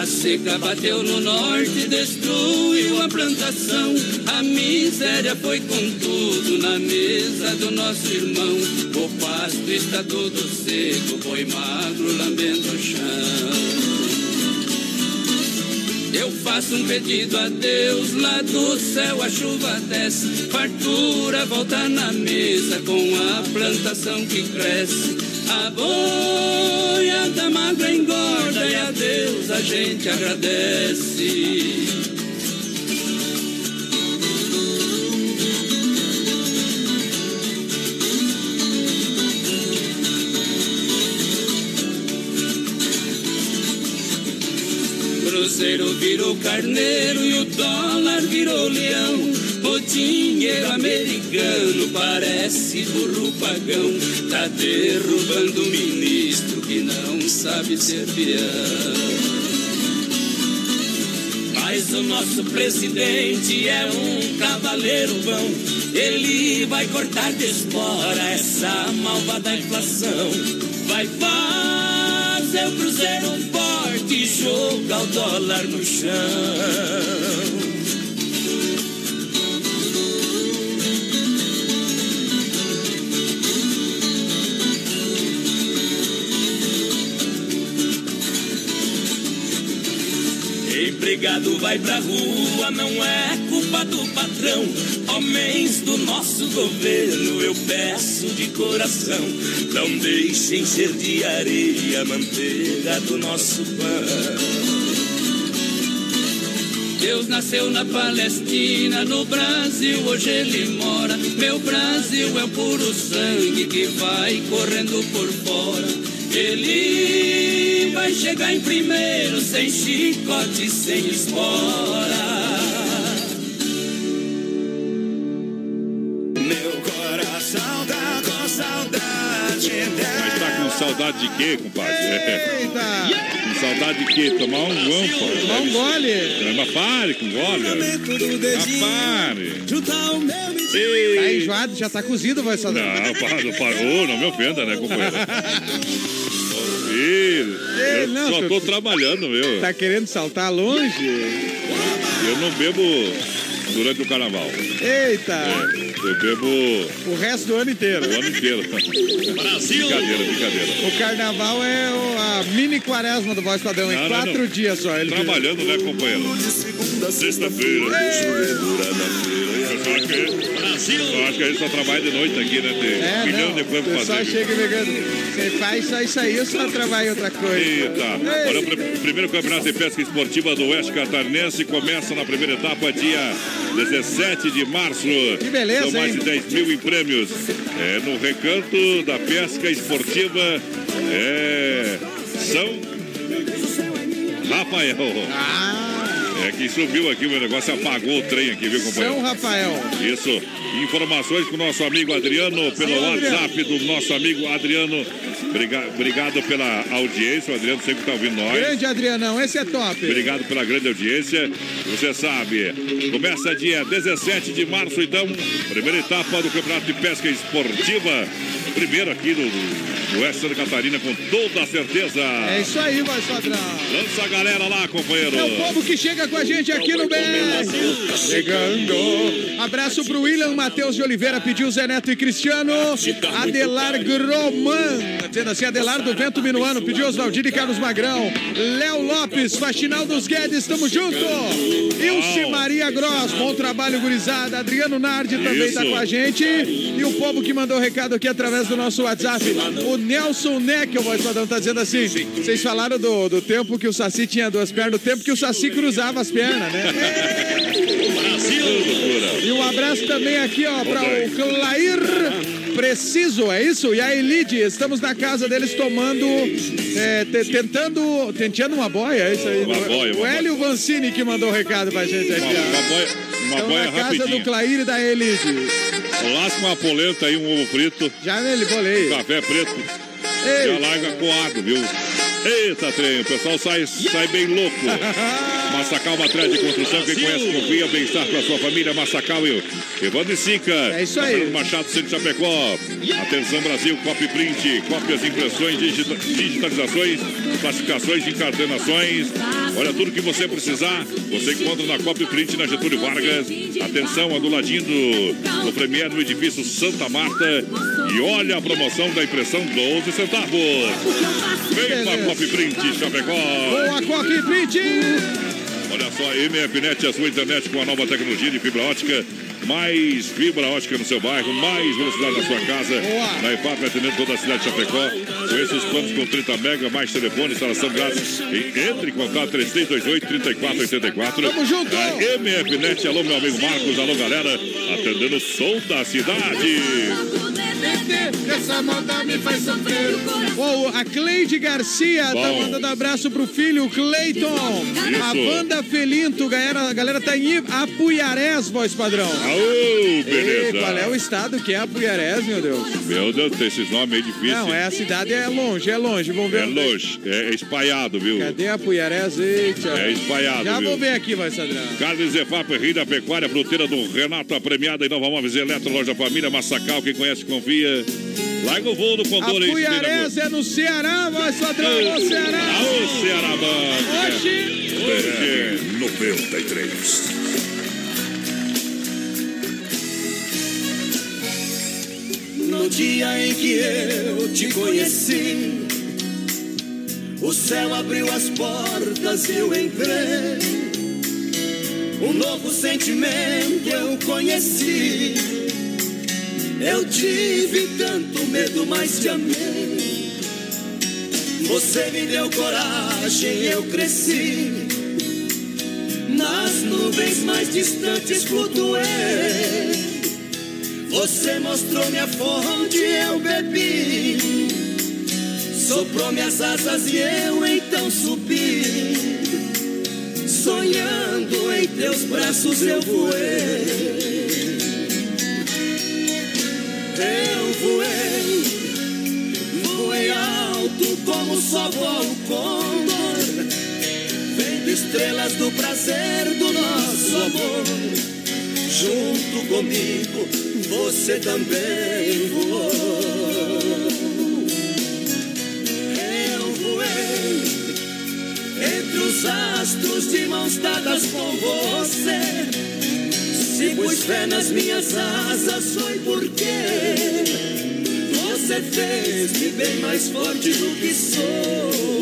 A seca bateu no norte, destruiu a plantação. A miséria foi com tudo na mesa do nosso irmão. O pasto está todo seco, foi magro, lambendo o chão. Eu faço um pedido a Deus, lá do céu a chuva desce, fartura volta na mesa com a plantação que cresce. A boiada magra engorda e a Deus a gente agradece. Cruzeiro virou carneiro e o dólar virou leão. O dinheiro americano parece burro pagão. Tá derrubando o ministro que não sabe ser peão. Mas o nosso presidente é um cavaleiro bom. Ele vai cortar de espora essa malvada inflação. Vai fazer o cruzeiro e jogar o dólar no chão. Empregado vai pra rua, não é culpa do patrão. Homens do nosso governo, eu peço de coração. Não deixem ser de areia a manteiga do nosso pão. Deus nasceu na Palestina, no Brasil hoje ele mora. Meu Brasil é o puro sangue que vai correndo por fora. Ele vai chegar em primeiro, sem chicote, sem espora. Meu coração tá com saudade Mas tá com saudade de quê, compadre? Eita! Com saudade de quê? Tomar um guampa. Tomar um gole. Mas pare com gole. Mas pare. Tá Ei. enjoado, já tá cozido, vai só Não, parou, não me ofenda, né, companheiro? [laughs] Ei, eu não, só tô trabalhando, meu. Tá querendo saltar longe? Eu não bebo durante o carnaval. Eita! É, eu bebo O resto do ano inteiro. o ano inteiro. Brasil! Brincadeira, brincadeira. O carnaval é o- a mini quaresma do Voz Padrão, em quatro não. dias só. Ele Trabalhando, né, companheiro? Sexta-feira. Que- Eu acho que a gente só trabalha de noite aqui, né? Tem É, um milhão não. de coisas O pra pessoal fazer. chega ligando. Você faz só isso aí, eu só trabalho em outra coisa. Eita, olha o pr- primeiro campeonato de pesca esportiva do Oeste Catarinense começa na primeira etapa, dia 17 de março. Que beleza, São mais hein? de 10 mil em prêmios. É, no recanto da pesca esportiva é São Rafael. É que subiu aqui, o meu negócio apagou o trem aqui, viu, companheiro? São Rafael. Isso. Informações com o nosso amigo Adriano pelo Adriano. WhatsApp do nosso amigo Adriano. Briga- Obrigado pela audiência. O Adriano sempre está ouvindo nós. Grande Adrianão, esse é top. Obrigado pela grande audiência. Você sabe, começa dia 17 de março, então, primeira etapa do Campeonato de Pesca Esportiva. Primeiro aqui do, do Oeste Santa Catarina, com toda a certeza. É isso aí, Voz Padrão. Lança a galera lá, companheiro. É o povo que chega com a gente aqui no BR. Chegando. Abraço pro William Matheus de Oliveira, pediu Zé Neto e Cristiano. Adelar Groman, dizendo assim, Adelar do Vento Minuano, pediu Oswaldinho e Carlos Magrão. Léo Lopes, Faxinal dos Guedes, tamo junto. Ilse Maria Gross, bom trabalho, gurizada. Adriano Nardi também tá com a gente. E o povo que mandou recado aqui através do nosso WhatsApp. O Nelson Neck, o voz padrão, tá dizendo assim: vocês falaram do, do tempo que o Saci tinha duas pernas, do tempo que o Saci cruzava as pernas, né? E um abraço também aqui, ó, para o Clair Preciso, é isso? E a Elide, estamos na casa deles tomando, é, te- tentando, tentando uma boia, é isso aí. Uma boia, o uma Hélio Vancini que mandou o recado pra gente aqui, Uma, uma boia, uma Estamos boia na casa do Clair e da Elide. Lasca uma polenta aí, um ovo frito. Já nele, bolei. Café preto. Ei. Já larga coado, viu? Eita, trem, o pessoal sai, sai bem louco. [laughs] Massacal Matriz de Construção, quem conhece, confia, bem-estar para sua família. Massacal e Evandro e Sica. É isso aí. Fernando Machado, Centro Chapecó. Atenção, Brasil, Copy Print, cópias, impressões, digita- digitalizações, classificações, encardenações. Olha, tudo que você precisar, você encontra na Copy Print, na Getúlio Vargas. Atenção, a do ladinho do, do Premier, no edifício Santa Marta. E olha a promoção da impressão 12 centavos. Vem pra Copy Print, Chapecó. Boa, Coque Print! Olha só, MFNet, a sua internet com a nova tecnologia de fibra ótica. Mais fibra ótica no seu bairro, mais velocidade na sua casa. Na IFAP, atendendo toda a cidade de Chapecó. Conheça os planos com 30 mega, mais telefone, instalação grátis. E entre em contato 3328-3484. Tamo junto! A MFNet, alô meu amigo Marcos, alô galera, atendendo o som da cidade. Essa moda me faz sofrer o coração. a Cleide Garcia tá Bom. mandando abraço pro filho Cleiton. A banda Felinto, galera, a galera tá em Apuiarés, voz padrão. Beleza. Ei, qual é o estado que é Apuiarés, meu Deus? Meu Deus, tem esses nomes aí difíceis. Não, é a cidade é longe, é longe. Vamos ver. É longe, é espalhado, viu? Cadê Apuiarés? Eita. É espalhado, Já viu? vou ver aqui, voz padrão. Carnes Zefap, Rio da Pecuária, fruteira do Renato, a premiada em Nova Móveis Eletro, loja Família, Massacal, quem conhece, confia. Larga o voo do Condor aí, Apuiarés é no Ceará, voz padrão, no Ceará. Aô, Ceará, mano. Oxi. É, 93. No dia em que eu te conheci, o céu abriu as portas e eu entrei. Um novo sentimento eu conheci. Eu tive tanto medo, mas te amei. Você me deu coragem, eu cresci. Nas nuvens mais distantes flutuei. Você mostrou minha fonte, eu bebi. Soprou minhas asas e eu então subi. Sonhando em teus braços eu voei. Eu voei só voa o condor, vendo estrelas do prazer do nosso amor. Junto comigo, você também voou. Eu voei entre os astros de mãos dadas com você. Se pus fé nas minhas asas, foi porque você fez-me bem mais forte do que sou.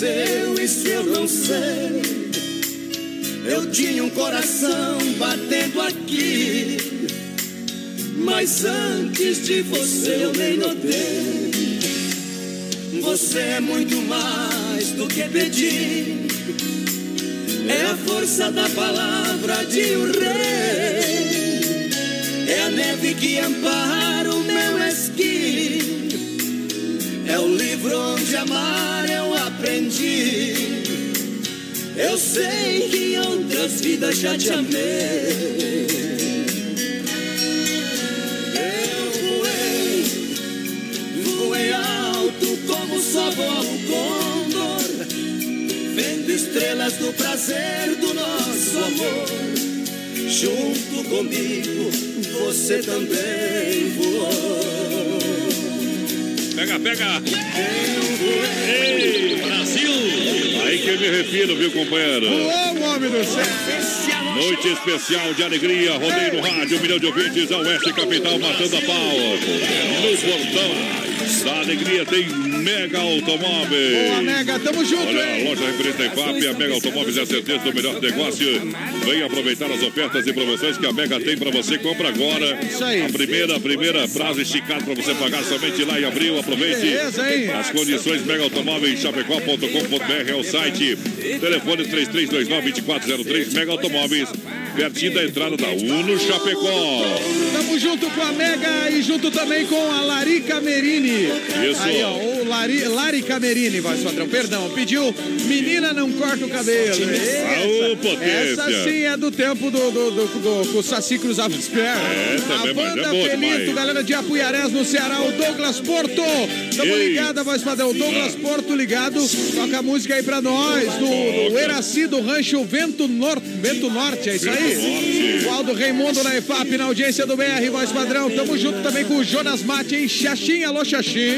Aconteceu, isso eu não sei. Eu tinha um coração batendo aqui. Mas antes de você eu nem notei. Você é muito mais do que pedir. É a força da palavra de um rei. É a neve que ampara o meu esqui. É o livro onde amar eu. Eu sei que em outras vidas já te amei. Eu voei, voei alto como só voa o condor. Vendo estrelas do prazer do nosso amor. Junto comigo, você também voou. Pega, pega. Ei, Brasil. Aí que eu me refiro, viu, companheiro? Ô, homem do céu! Noite especial de alegria, rodeio no rádio, um milhão de ouvintes, a Oeste Capital matando a pau. No portão da alegria tem Mega Automóveis. Boa, Mega, tamo junto, Olha, a hein? loja referente em FAP, a Mega Automóveis é a certeza do melhor negócio. Venha aproveitar as ofertas e promoções que a Mega tem para você. Compra agora. Isso aí. A primeira, a primeira prazo esticado para você pagar somente lá em abril. Aproveite. Beleza, hein? As condições Mega Automóveis chapecó.com.br é o site. Telefone 3329-2403 Mega Automóveis. Pertinho da entrada da Uno Chapecó. Tamo junto com a Mega e junto também com a Larica Merini. Isso. Aí, ó, Lari, Larica Merini, voz padrão, perdão. Pediu Menina Não Corta o Cabelo. Aô, potência. Essa sim é do tempo do, do, do, do, do Saci cruzava os pés. É, a banda é galera de Apuiarés no Ceará, o Douglas Porto. Tamo ligado, voz padrão. Douglas Porto ligado. Toca a música aí pra nós, do, do. Eraci do Rancho Vento, Nor Vento Norte, é isso aí? Norte. O Aldo Raimundo na EFAP, na audiência do BR, voz padrão. Tamo junto também com o Jonas Mate em Xaxim. Alô, Xaxim.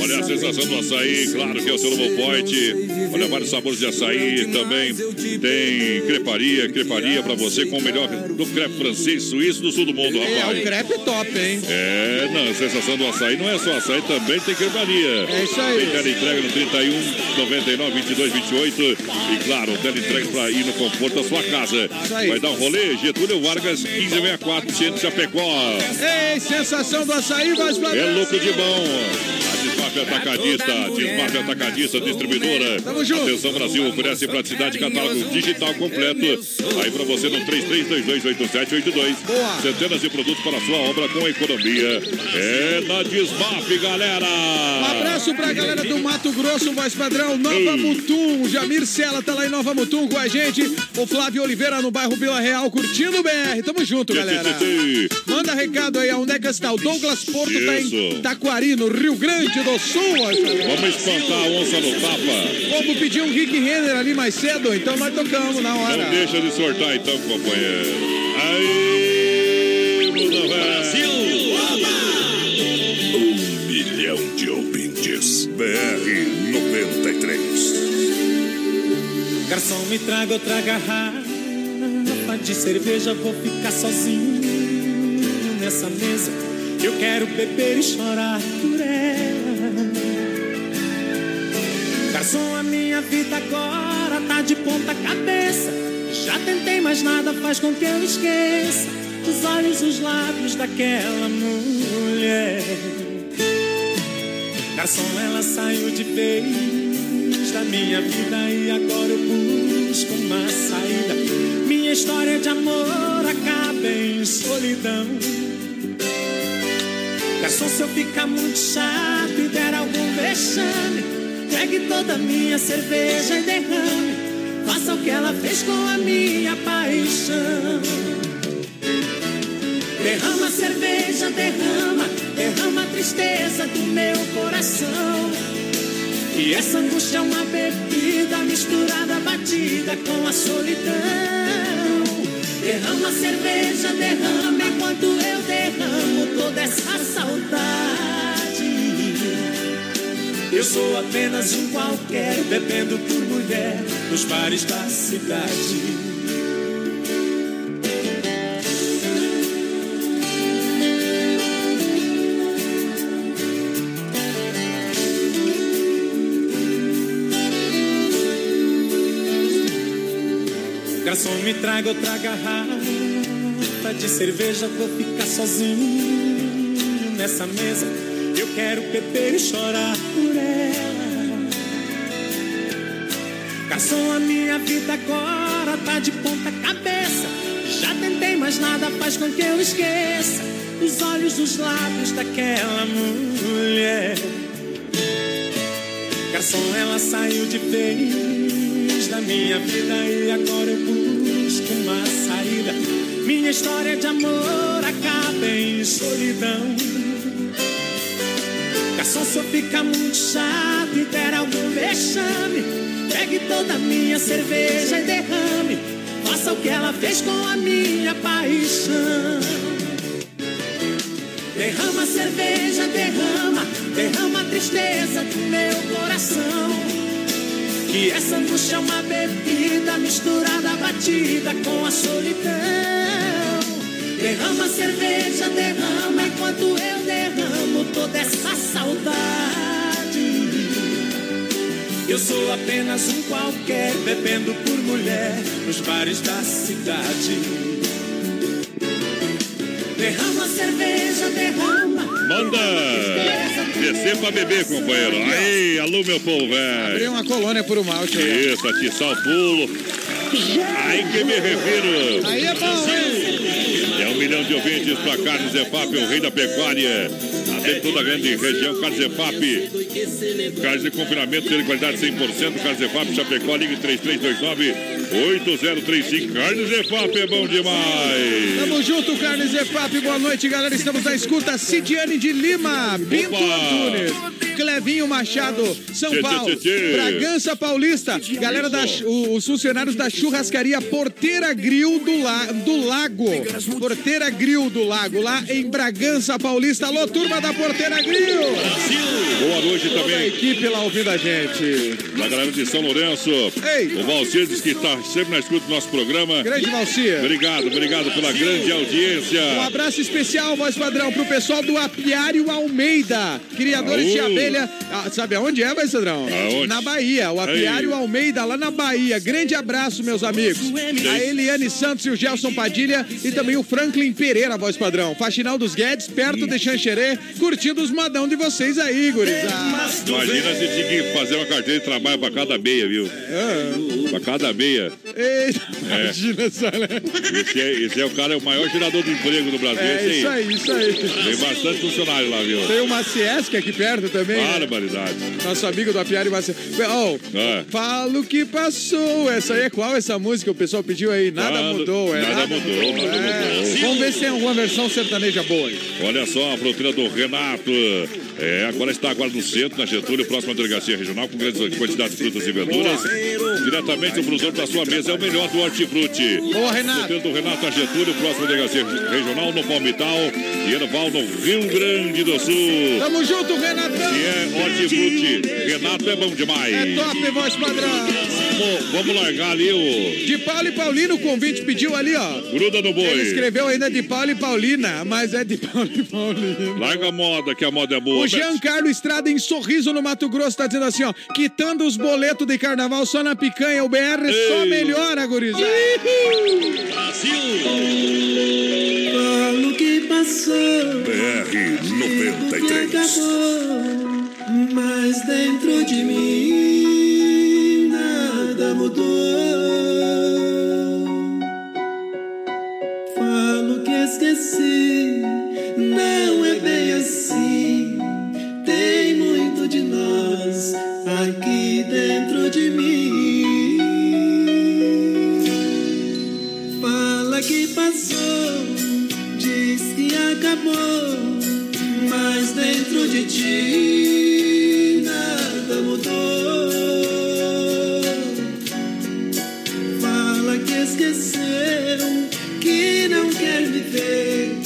Olha sensação do açaí, claro que é o seu novo point. Olha, vários sabores de açaí também. Tem creparia, creparia pra você com o melhor do crepe francês, suíço do sul do mundo, É, o rapaz. crepe top, hein? É, não, a sensação do açaí não é só açaí, também tem creparia. É isso aí. Tem teleentrega no 31 99 22 28. E claro, teleentrega pra ir no conforto da sua casa. Vai dar um rolê, Getúlio Vargas, 1564, centro de Chapecó. Ei, sensação do açaí, voz padrão. É louco de bom. A Desmafia Atacadista, Desmafia Atacadista, distribuidora. Tamo junto. Atenção Brasil, oferece praticidade catálogo digital completo. Aí pra você no 33228782. Boa. Centenas de produtos para a sua obra com economia. É na Desmaf, galera. Um abraço pra galera do Mato Grosso, voz padrão, Nova Mutum. O Jamir Sela tá lá em Nova Mutum com a gente. O Flávio Oliveira no bairro Vila Real, curtindo o BR. Tamo junto, galera. Manda recado aí, onde é que está? O Douglas Porto tá Isso. em Taquari, no Rio Grande do Padrão. Vamos espantar a onça no tapa. O povo pediu um Rick Renner ali mais cedo, então nós tocamos na hora. Não deixa de sortar então, companheiro. Aí, muda Brasil. Um milhão de ouvintes. BR 93. Garçom, me traga outra garrafa de cerveja. Vou ficar sozinho nessa mesa. Eu quero beber e chorar por ela. Garçom, a minha vida agora tá de ponta cabeça. Já tentei, mas nada faz com que eu esqueça os olhos, os lábios daquela mulher. Garçom, ela saiu de vez da minha vida e agora eu busco uma saída. Minha história de amor acaba em solidão. Garçom, se eu ficar muito chato e der algum vexame, pegue toda a minha cerveja e derrame. Faça o que ela fez com a minha paixão. Derrama a cerveja, derrama, derrama a tristeza do meu coração. E essa angústia é uma bebida misturada, batida com a solidão. Derrama a cerveja, derrama enquanto eu derramo toda essa saudade. Eu sou apenas um qualquer, bebendo por mulher nos bares da cidade. Garçom, me traga outra garrafa de cerveja. Vou ficar sozinho nessa mesa. Eu quero beber e chorar Garçom, a minha vida agora tá de ponta cabeça. Já tentei, mas nada faz com que eu esqueça os olhos, os lábios daquela mulher. Garçom, ela saiu de vez da minha vida e agora eu busco uma saída. Minha história de amor acaba em solidão. Garçom, se eu ficar muito chato e der algum vexame, pegue toda a minha cerveja e derrame. Faça o que ela fez com a minha paixão. Derrama cerveja, derrama, derrama a tristeza do meu coração. Que essa angústia é uma bebida misturada, batida com a solidão. Derrama cerveja, derrama enquanto eu derramo toda essa saudade. Eu sou apenas um qualquer, bebendo por mulher nos bares da cidade. Derrama a cerveja, derrama. Manda descer pra beber, companheiro. Aí, alô, meu povo, velho. Abrir uma colônia por um malte. Isso, atiçar o pulo. Aí que me refiro. Aí é bom, hein? É um milhão de ouvintes para Carnes EFAP, o rei da pecuária. Atende toda a grande região, Carnes EFAP. Carnes de confinamento, de qualidade 100%. Carnes EFAP, Chapecó, ligue 3329 8035. Carnes EFAP é bom demais. Tamo junto, Carnes EFAP. Boa noite, galera. Estamos na escuta. Cidiane de Lima, Pinto Antunes, Clevinho Machado, São Tchê, Paulo, tchê, tchê. Bragança Paulista. Galera da o- os funcionários da churrascaria Porteira Grill do, La- do Lago. Porteira Grill do Lago, lá em Bragança Paulista. Alô, turma da Porteira Grill. Boa noite Toda a também. equipe lá ouvindo a gente. Da galera de São Lourenço. Ei. O Valcir diz que está sempre na escuta do nosso programa. Grande Valcir. Obrigado, obrigado pela grande audiência. Um abraço especial, voz padrão, pro pessoal do Apiário Almeida, criadores de abelha. Ah, sabe aonde é, voz padrão? Aonde? Na Bahia, o Apiário Aí. Almeida, lá na Bahia. Grande abraço, meus amigos. A Eliane Santos e o Gelson Padilha e também o Franklin Pereira, voz padrão. Faxinal dos Guedes, perto de Xanxerê, curtindo os modão de vocês aí, gurizada. Imagina se tinha que fazer uma carteira de trabalho para cada meia, viu? Para cada meia. Eita, É. imagina só, né? Esse é, esse é o cara, é o maior gerador de emprego do Brasil. É esse isso aí, isso aí. Tem bastante funcionário lá, viu? Tem uma Ciesc aqui perto também. né? Barbaridade. Nosso amigo do Apiário Maciel. Oh, É. Falo que passou. Essa aí é qual essa música? O pessoal pediu aí. Nada Nada- mudou, é. nada mudou, nada É. mudou. Vamos ver se tem alguma versão sertaneja boa aí. Olha só a fronteira do Renato. É, agora está agora no centro, na Getúlio, próxima delegacia regional, com grandes quantidades de frutas e verduras. Diretamente o produtor da sua mesa é o melhor do hortifruti. Boa, Renato. Do Renato a Getúlio, próxima delegacia regional, no Palmital e Erval, no Rio Grande do Sul. Tamo junto, Renatão. E é hortifruti. Renato é bom demais. É top, voz padrão. Vamos, vamos largar ali o De Paulo e Paulino, o convite pediu ali, ó. Gruda no Ele Boi. escreveu ainda de Paulo e Paulina, mas é de Paulo e Paulina. Larga a moda, que a moda é boa. O Giancarlo Estrada em Sorriso no Mato Grosso tá dizendo assim, ó, quitando os boletos de carnaval só na picanha, o BR só Ei. melhora, gurizada. Falo que passou, BR 93. acabou, mas dentro de mim diz que acabou, mas dentro de ti nada mudou. Fala que esqueceu, que não quer viver.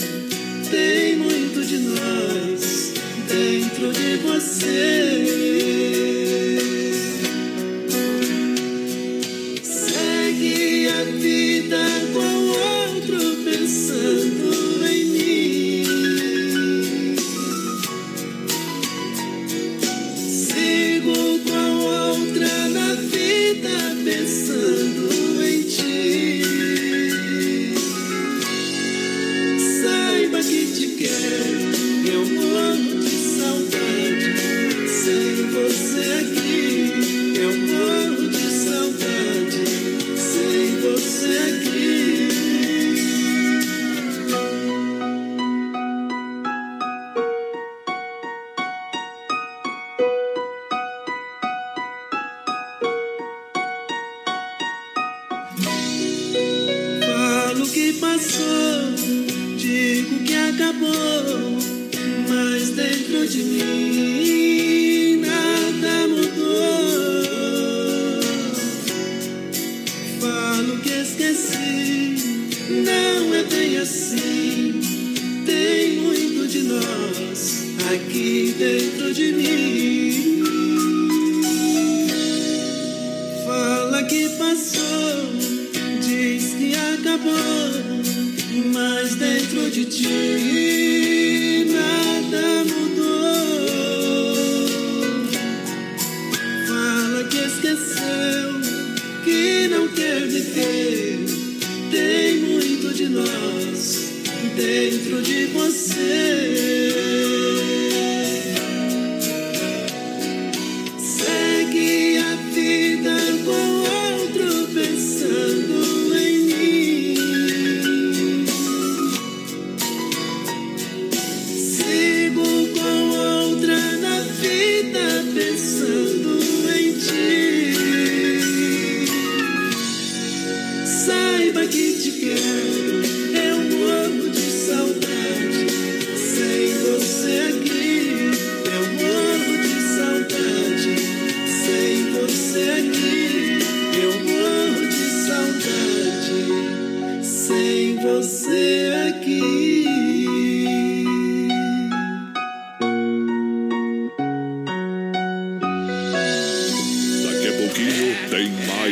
Tem muito de nós dentro de você.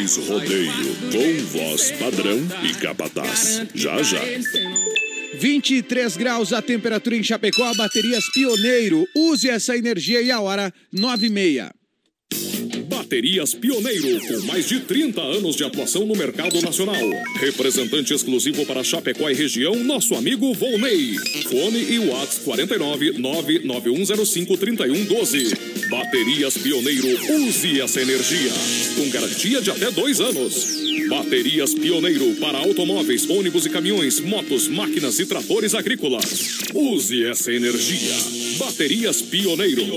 Mais rodeio com voz padrão e capataz. Já já. 23 graus a temperatura em Chapecó, baterias Pioneiro. Use essa energia e a hora 9 e meia. Baterias Pioneiro, com mais de 30 anos de atuação no mercado nacional. Representante exclusivo para Chapecó e região, nosso amigo Volney. Fone e Whats 49 99105 3112. Baterias Pioneiro, use essa energia. Com garantia de até dois anos. Baterias Pioneiro para automóveis, ônibus e caminhões, motos, máquinas e tratores agrícolas. Use essa energia. Baterias Pioneiro.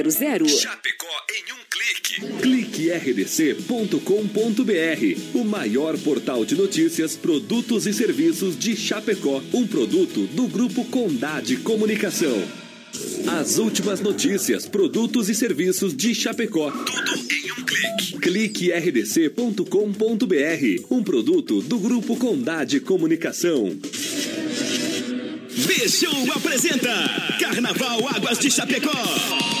3328-3100. Chapecó em um clique. Clique rdc.com.br, o maior portal de notícias, produtos e serviços de Chapecó, um produto do grupo Condade Comunicação. As últimas notícias, produtos e serviços de Chapecó. Tudo em um clique. Clique rdc.com.br, um produto do grupo Condade Comunicação. Bichão apresenta Carnaval Águas de Chapecó.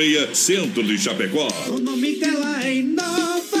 Centro de Chapecó. O nome dela é Inova.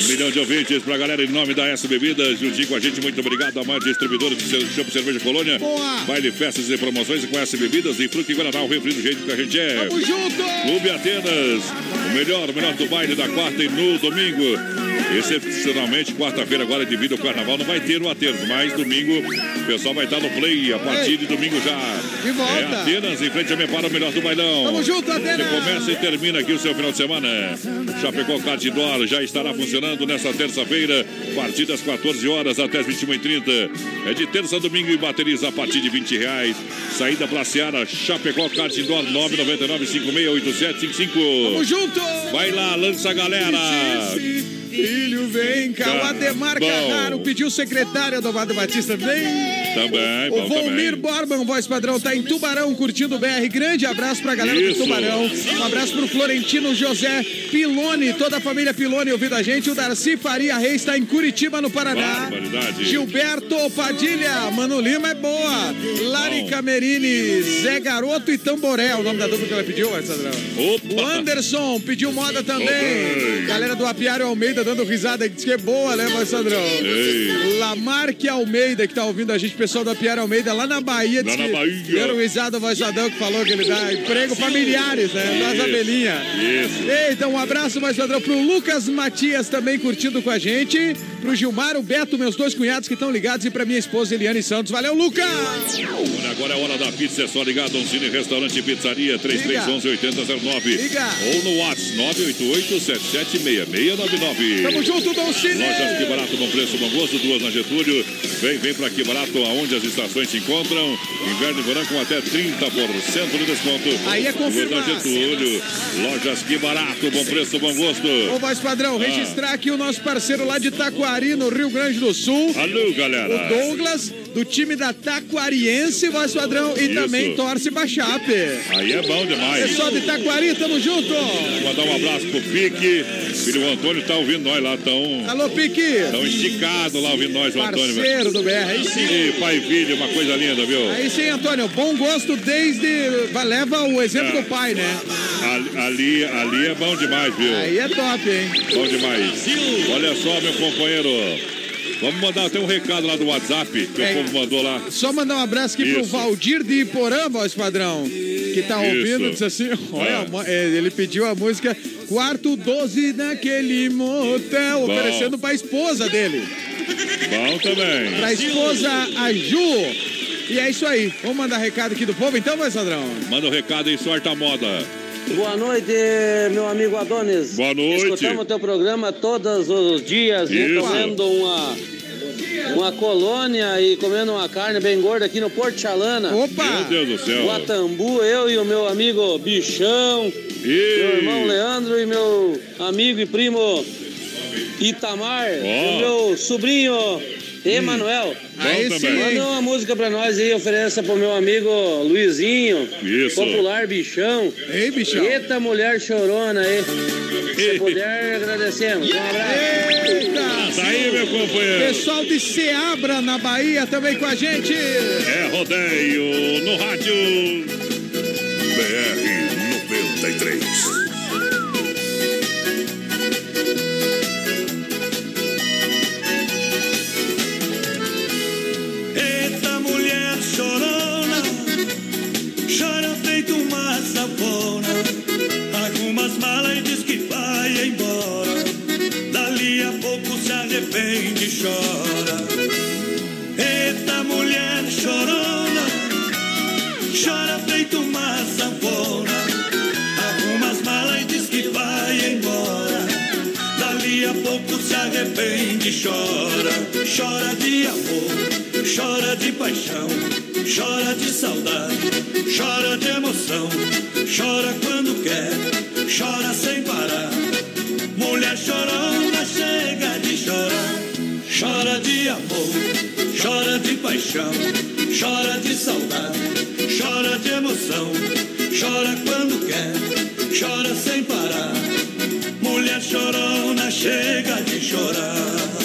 BR 93. Um milhão de ouvintes pra galera em nome da S Bebidas. Juntinho com a gente, muito obrigado. A maior distribuidora de Chopp Cerveja Colônia. Boa. Baile, festas e promoções com S Bebidas e Fruque Guaraná, o refri do jeito que a gente é. Tamo junto! Clube Atenas. O melhor, o melhor do baile da quarta e no domingo. Excepcionalmente, quarta-feira, agora devido ao carnaval, não vai ter o Atenas, mas domingo o pessoal vai estar no play a partir de domingo já. De volta. É Atenas em frente a Mepara, o melhor do bailão. Tamo junto, Atenas. Você começa e termina aqui o seu final de semana. Chapecó Kart Indoor já estará funcionando nesta terça-feira, a partir das 14 horas até as 21h30. É de terça a domingo e baterias a partir de 20 reais. Saída pra Seara, Chapecó Kart Indoor 999 568755. Tamo junto! Vai lá, lança a galera. Filho, vem cá. O Ademar Bom. Carraro pediu secretária do Amado Batista, vem. Também, O bom Volmir também. Borban, voz padrão, tá em Tubarão curtindo o BR. Grande abraço pra galera Isso. do Tubarão. Um abraço pro Florentino José Pilone, toda a família Pilone ouvindo a gente. O Darcy Faria Reis tá em Curitiba, no Paraná. Gilberto Padilha, Mano Lima é boa. Lari Camerini, Zé Garoto e Tamboré, o nome da dupla que ela pediu, voz padrão. O Anderson pediu moda também. Ok. Galera do Apiário Almeida dando risada, diz que é boa, né, padrão? Ei. Lamarque Almeida, que tá ouvindo a gente, pessoal do Apiário Almeida, lá na Bahia. Lá na que Bahia. Deram risada Vazadão que falou que ele dá emprego familiares, né? Das Isso. abelhinhas. Isso. Eita, um abraço mais padrão pro Lucas Matias também curtindo com a gente. Pro Gilmar, o Beto, meus dois cunhados que estão ligados. E pra minha esposa Eliane Santos. Valeu, Lucas! Olha, Agora é hora da pizza, é só ligar Don Cine Restaurante e Pizzaria 3311-8009 Liga. ou no WhatsApp 988-776699. Tamo junto, Dom Cine! Lojas Que Barato, bom preço, bom gosto, duas na Getúlio. Vem, vem pra Que Barato, aonde as estações se encontram. Inverno e verão com até 30% de desconto. Aí é confirmar. Duas na Getúlio. Lojas Que Barato, bom preço, bom gosto. Ô, voz padrão, Ah. registrar aqui o nosso parceiro lá de Taquari, no Rio Grande do Sul. Alô, galera. O Douglas, do time da Taquariense, voz padrão, e Isso. também torce pra Chape. Aí é bom demais. Pessoal de Taquari, tamo junto! Mandar um abraço pro Pique. Filho Antônio tá ouvindo nós lá, tão, Alô, Pique! tão esticado lá ouvindo nós, o Antônio. Parceiro do BR, aí sim. E pai e filho, uma coisa linda, viu? Aí sim, Antônio, bom gosto desde. Leva o exemplo É. do pai, né? Ali, ali é bom demais, viu? Aí é top, hein? Bom demais. Olha só, meu companheiro. Vamos mandar até um recado lá do WhatsApp que É. o povo mandou lá. Só mandar um abraço aqui pro Isso. Valdir de Iporã, voz padrão, que tá Isso. ouvindo, disse assim, olha, É. é, ele pediu a música Quarto 12 naquele motel, Bom. oferecendo pra esposa dele, Bom também. pra esposa a Ju. E é isso aí, vamos mandar recado aqui do povo então, voz padrão? Manda o recado aí, sorte a moda. Boa noite, meu amigo Adonis. Boa noite. Escutamos o teu programa todos os dias, e Isso. comendo uma, uma colônia e comendo uma carne bem gorda aqui no Porto Chalana. Opa! Meu Deus do céu. Guatambu, eu e o meu amigo Bichão, meu irmão Leandro e meu amigo e primo Itamar, Ó. o meu sobrinho Aí sim, também. Manda uma música pra nós aí, ofereça pro meu amigo Luizinho. Isso. Popular Bichão. Ei, Bichão. Eita, mulher chorona aí. Se puder, agradecemos. Um abraço. Eita! Tá aí, meu companheiro. Pessoal de Seabra, na Bahia, também com a gente. É rodeio no rádio. Se arrepende e chora. Eita mulher chorona, chora feito uma savona. Algumas malas e diz que vai embora. Dali a pouco se arrepende chora. Chora de amor, chora de paixão, chora de saudade, chora de emoção. Chora quando quer, chora sem parar. Mulher chorona chorar. Chora de amor, chora de paixão, chora de saudade, chora de emoção. Chora quando quer, chora sem parar. Mulher chorona chega de chorar.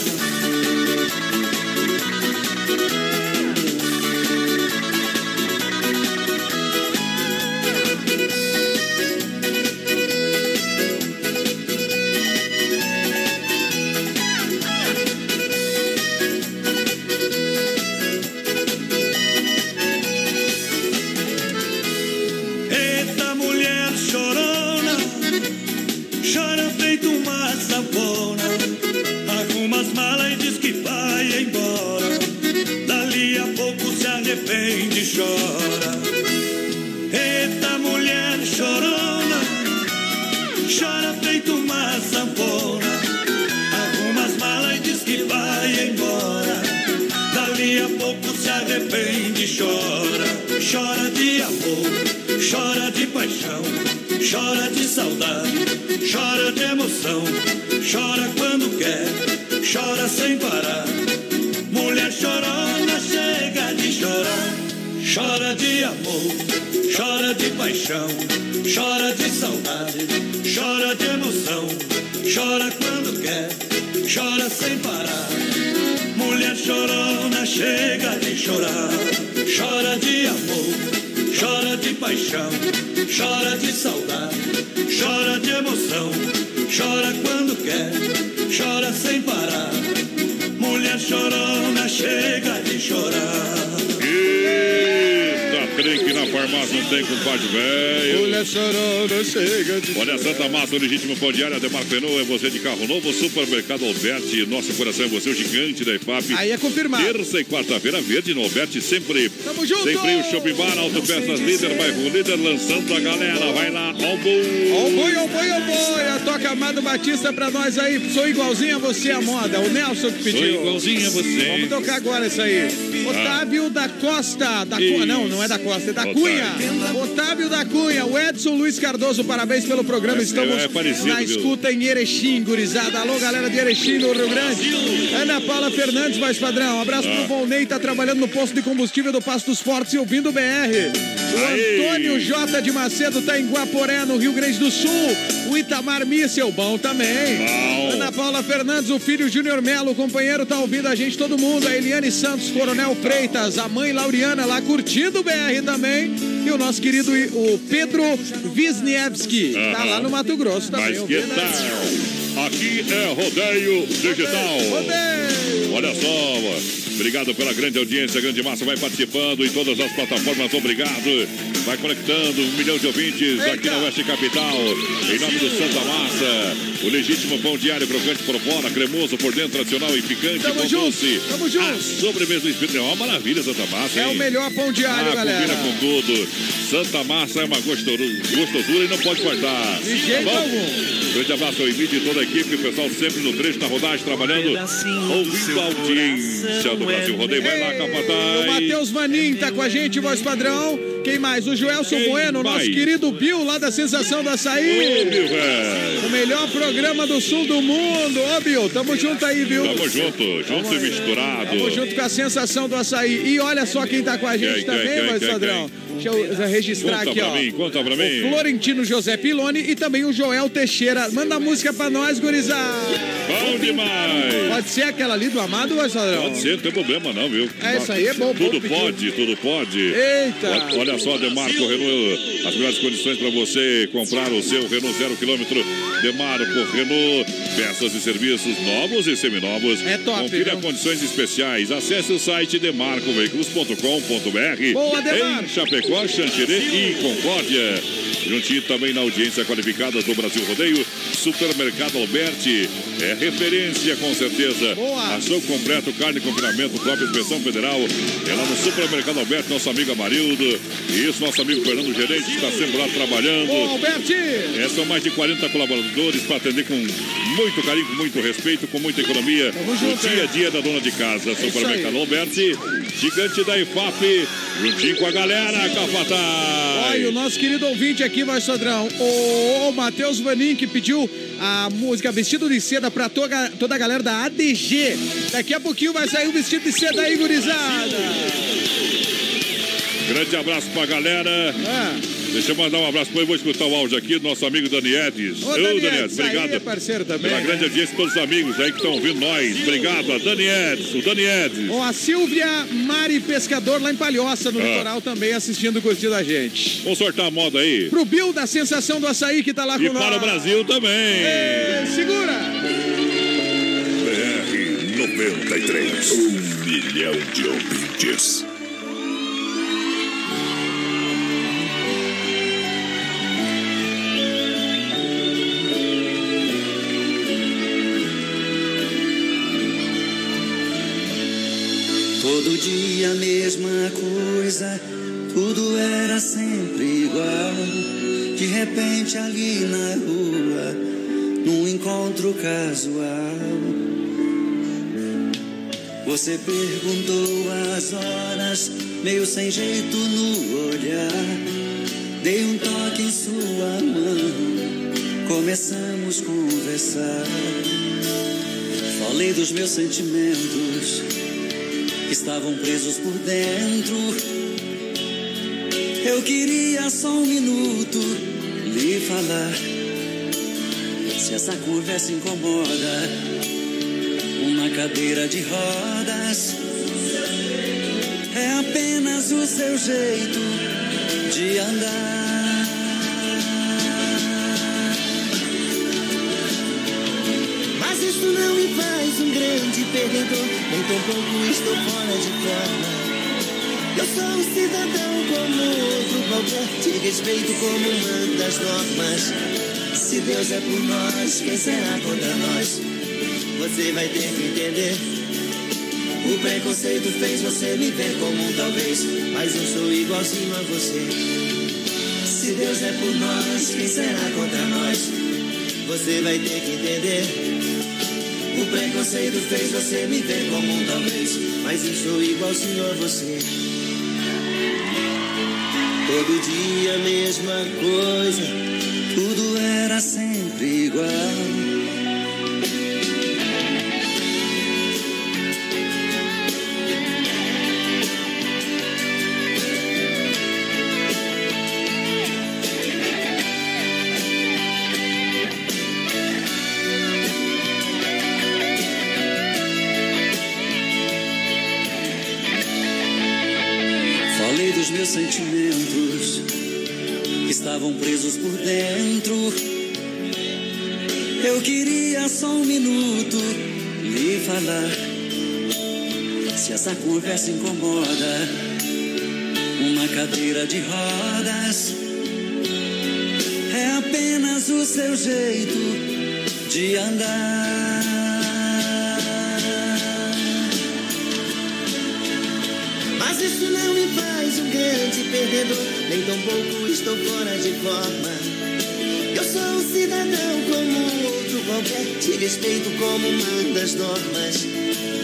Chora de saudade, chora de emoção. Chora quando quer, chora sem parar. Mulher chorona chega de chorar. Chora de amor, chora de paixão, chora de saudade, chora de emoção. Chora quando quer, chora sem parar. Mulher chorona chega de chorar. Chora de amor, chora de paixão, chora de saudade, chora de emoção. Chora quando quer, chora sem parar. Mulher chorona chega de chorar. Que na farmácia não tem compadre velho. Mulher chorona chega de Olha, Santa Massa, o legítimo pão diário, Ademar Renault, é você de carro novo, Supermercado Alberti, nosso coração é você, o gigante da EFAP. Aí é confirmado. Terça e quarta-feira, verde no Alberti, sempre. Tamo junto! Sempre o Shopping Bar, Autopeças Líder, bairro Líder, lançando a galera. Vai lá, ó o boi. Ó o boi, boi, boi. A toca Amado Batista pra nós aí. Sou igualzinho a você, a moda. O Nelson que pediu. Sou igualzinho a você. Vamos tocar agora isso aí. Otávio da Costa. Da Cunha. Não, não é da Costa, é da Otávio. Cunha. Otávio da Cunha. O Edson Luiz Cardoso, parabéns pelo programa. É, Estamos é parecido, na viu? escuta em Erechim, gurizada. Alô, galera de Erechim, no Rio Grande. Ana Paula Fernandes, mais padrão. Abraço Ah. pro Volney, tá trabalhando no posto de combustível do Passo dos Fortes e ouvindo o BR. Antônio J. de Macedo tá em Guaporé, no Rio Grande do Sul. O Itamar Míssel, bom também. Bom. Ana Paula Fernandes, o filho Júnior Melo, o companheiro, tá ouvindo a gente, todo mundo. A Eliane Santos, Coronel Freitas, a mãe Lauriana lá curtindo o BR também. E o nosso querido o Pedro Wisniewski, tá Aham. lá no Mato Grosso também. Mas que tal? Aqui é Rodeio Digital. Rodeio! Olha só, mano. Obrigado pela grande audiência, grande massa. Vai participando em todas as plataformas. Obrigado. Vai conectando um milhão de ouvintes aqui na Oeste Capital. Em nome do Santa Massa. O legítimo pão diário, crocante por fora, cremoso por dentro, tradicional e picante. Tamo pão junto, doce. tamo junto. A sobremesa espírita. É uma maravilha, Santa Massa. É hein? o melhor pão diário, ah, galera. combina com tudo. Santa Massa é uma gostosura, gostosura e não pode faltar. De jeito Tá algum. Grande abraço ao Emílio e toda a equipe, o pessoal sempre no trecho, na rodagem, trabalhando, ouvindo a audiência do Brasil Rodeio. Vai lá, O capataz. Matheus Vanim tá com a gente, voz padrão. Quem mais? O Joelson Quem Bueno, nosso querido Bill, lá da Sensação do Açaí. Ô. O melhor programa do sul do mundo. Ô, Bill, tamo junto aí, viu? Tamo junto, junto e misturado. Tamo junto com a sensação do açaí. E olha só quem tá com a gente Quem, também, quem, Sadrão. Deixa eu registrar Conta aqui, pra ó. mim, conta pra mim. O Florentino José Piloni e também o Joel Teixeira. Manda a música pra nós, gurizada. Bom demais. Pode ser aquela ali do Amado, Sadrão? Pode ser, não tem problema não, viu? É, isso aí é bom, bom Tudo pedir. pode, tudo pode. Eita. Olha, olha só, Demarco Renault, as melhores condições para você comprar o seu Renault zero quilômetro. Demarco Renault, peças e serviços novos e seminovos. É top, Confira viu? condições especiais. Acesse o site demarcoveículos.com.br. Boa, Demarco. Em Chapecó, Xanxerê e Concórdia. Juntinho também na audiência qualificada do Brasil Rodeio, Supermercado Alberti. É referência com certeza. Boa. Ação completo, carne, confinamento, própria inspeção federal. É lá no Supermercado Alberto, nosso amigo Amarildo. E isso, nosso amigo Fernando Gerente, que está sempre lá trabalhando. Ô, Alberti! É, são mais de 40 colaboradores para atender com muito carinho, com muito respeito, com muita economia. junto, o dia a dia da dona de casa. isso Supermercado. Alberti, gigante da IFAP, juntinho com a galera, Capataz. Olha, o nosso querido ouvinte aqui, vai, Sodrão. O, o Matheus Vanin, que pediu a música Vestido de Seda pra toda, toda a galera da ADG. Daqui a pouquinho vai sair o vestido de seda aí, gurizada. Grande abraço pra galera. Ah. Deixa eu mandar um abraço para ele. Vou escutar o áudio aqui do nosso amigo Daniedes. Ô, Ô, Daniedes, Daniedes, aí obrigado. é parceiro também, Pela né? grande audiência de todos os amigos aí que estão ouvindo nós. Obrigado, a Daniedes, o Daniedes. Ó, a Silvia Mari Pescador lá em Palhoça, no Ah. litoral, também assistindo e curtindo a gente. Vamos sortar a moda aí. Pro Bill da Sensação do Açaí, que tá lá E com nós. para o Brasil também. Ê, segura! BR 93. Um milhão de ouvintes. Todo dia a mesma coisa, tudo era sempre igual. De repente ali na rua, num encontro casual. Você perguntou as horas, meio sem jeito no olhar. Dei um toque em sua mão, começamos a conversar. Falei dos meus sentimentos estavam presos por dentro. Eu queria só um minuto lhe falar. Se essa conversa incomoda, uma cadeira de rodas é apenas o seu jeito de andar. Isso não me faz um grande perdedor, nem tampouco estou fora de forma. Eu sou um cidadão como outro qualquer, te respeito como manda as normas. Se Deus é por nós, quem será contra nós? Você vai ter que entender. O preconceito fez você me ver como talvez, mas eu sou igualzinho a você. Se Deus é por nós, quem será contra nós? Você vai ter que entender. Preconceito fez você me ver como talvez, mas eu sou igualzinho a você. Todo dia a mesma coisa, tudo era sempre igual. Lhe falar. Se essa conversa incomoda, uma cadeira de rodas é apenas o seu jeito de andar. Mas isso não me faz um grande perdedor, nem tampouco estou fora de forma. Eu sou um cidadão outro qualquer, te respeito como manda as normas.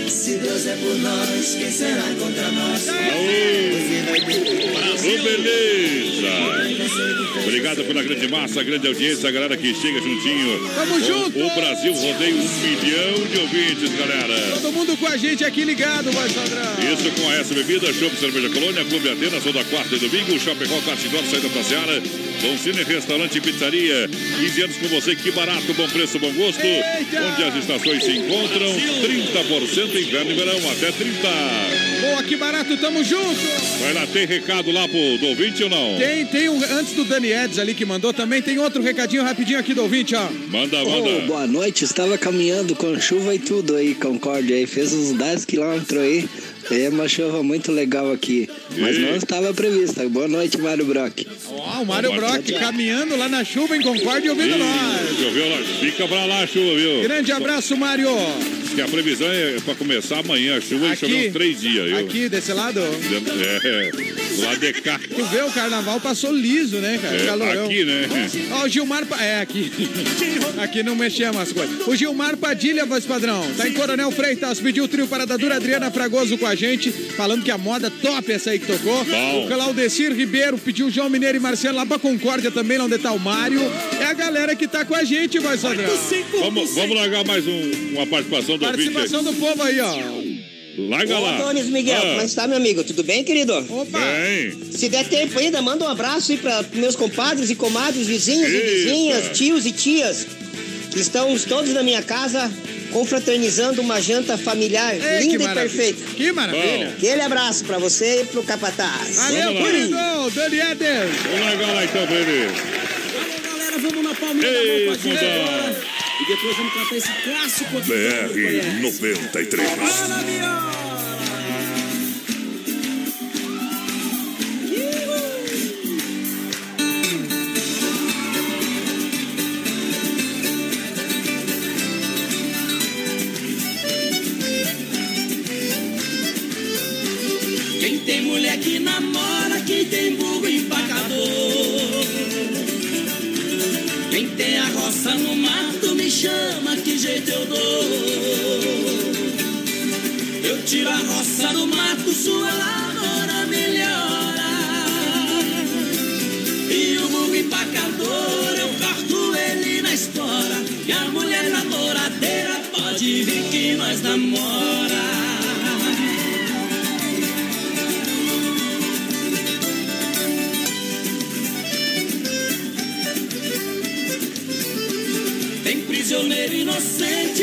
Se Deus é por nós, quem será contra nós? Brasil, beleza! Obrigado pela grande massa, grande audiência, a galera que chega juntinho. Tamo O- junto! O Brasil rodeia um milhão de ouvintes, galera. Todo mundo com a gente aqui ligado, vai Sandrão. Isso com a S Bebida, Chopp Cerveja Colônia, Clube Atenas, toda quarta e domingo, Chapecó, Cartidor, saída pra Seara, Dom Cine, Restaurante e Pizzaria. 15 anos com você, que barato, bom preço, bom gosto. Onde as estações se encontram, 30% inverno e verão, até 30. Boa, que barato, tamo junto! Vai lá, tem recado lá pro do ouvinte ou não? Tem, tem um, antes do Dani Eds ali que mandou também, tem outro recadinho rapidinho aqui do ouvinte, ó. Manda, Ô, boa noite, estava caminhando com chuva e tudo aí, Concórdia aí, fez uns 10 quilômetros aí. É uma chuva muito legal aqui, mas não estava prevista. Boa noite, Mário Brock. Ó, o Mário Brock caminhando lá na chuva em Concórdia e ouvindo nós. Choveu lá, fica pra lá a chuva, viu? Grande abraço, Mário. Diz que a previsão é pra começar amanhã a chuva e Aqui? choveu uns três dias. viu? Aqui, desse lado. É, do lado de cá. Tu vê, o carnaval passou liso, né, cara? É, Calorão. aqui, né? Ó, o Gilmar. É, aqui. [laughs] aqui não mexemos as coisas. O Gilmar Padilha, voz padrão. Tá em Coronel Freitas, pediu o trio Paradadura Adriana Fragoso com a gente, falando que a moda top essa aí que tocou. Bom. O Claudecir Ribeiro pediu o João Mineiro e Marcelo lá pra Concórdia também, lá onde tá o Mário. A galera que tá com a gente, voz padrão. Vamos, vamos largar mais um- uma participação do ouvinte. Participação do povo aí, ó. Larga Ô, lá. Adonis Miguel, Ah. como é que está, meu amigo? Tudo bem, querido? Opa! Bem. Se der tempo ainda, manda um abraço aí para meus compadres e comadres, vizinhos e Eita. vizinhas, tios e tias, que estão todos na minha casa confraternizando uma janta familiar Ei, linda e perfeita. Que maravilha. Aquele abraço para você e pro Capataz. Valeu, Vamos lá. querido! Dani Eder! Vamos lá então pra ele. Vamos na palminha Ei, da mão agora. E depois vamos cantar esse clássico aqui. BR 93. Quem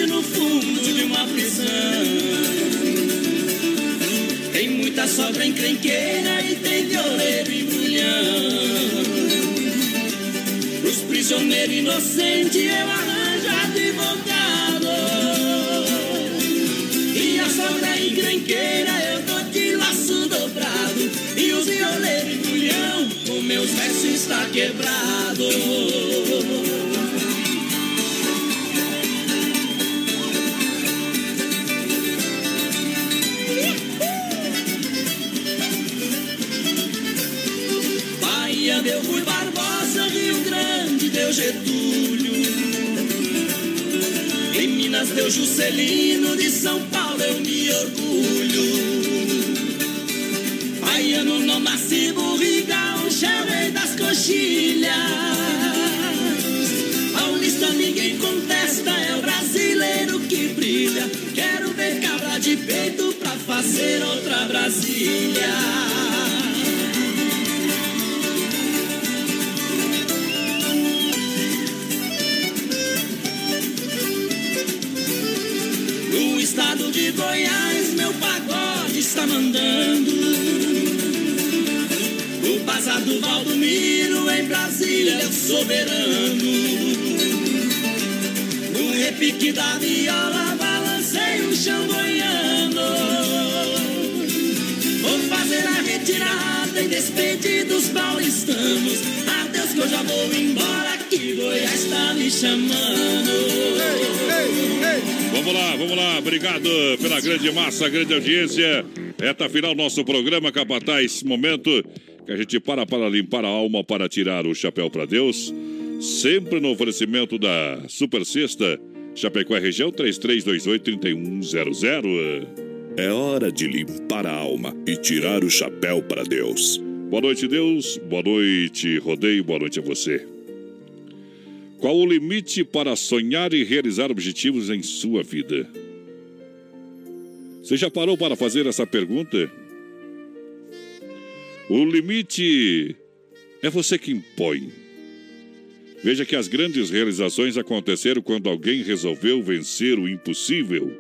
no fundo de uma prisão. Tem muita sogra encrenqueira e tem violeiro e mulhão. Pros prisioneiros inocentes eu arranjo advogado. E a sogra encrenqueira eu dou de laço dobrado. E os violeiros e mulhão, o meus versos está quebrado. Getúlio. Em Minas deu Juscelino, de São Paulo eu me orgulho. Baiano não nasce burriga, o rei das coxilhas. Paulista ninguém contesta, é o brasileiro que brilha. Quero ver cabra de peito pra fazer outra Brasília. Do Valdomiro em Brasília o soberano. No repique da viola, balancei o chão goiano. Vou fazer a retirada e despedir dos paulistanos. Adeus que eu já vou embora, que Goiás está me chamando. Vamos lá, vamos lá. Obrigado pela grande massa, grande audiência. Reta final nosso programa, Capataz. Momento que a gente para para limpar a alma, para tirar o chapéu para Deus. Sempre no oferecimento da Super Sexta. Chapecó é região 3328-3100. É hora de limpar a alma e tirar o chapéu para Deus. Boa noite, Deus. Boa noite, Rodeio. Boa noite a você. Qual o limite para sonhar e realizar objetivos em sua vida? Você já parou para fazer essa pergunta? O limite é você que impõe. Veja que as grandes realizações aconteceram quando alguém resolveu vencer o impossível.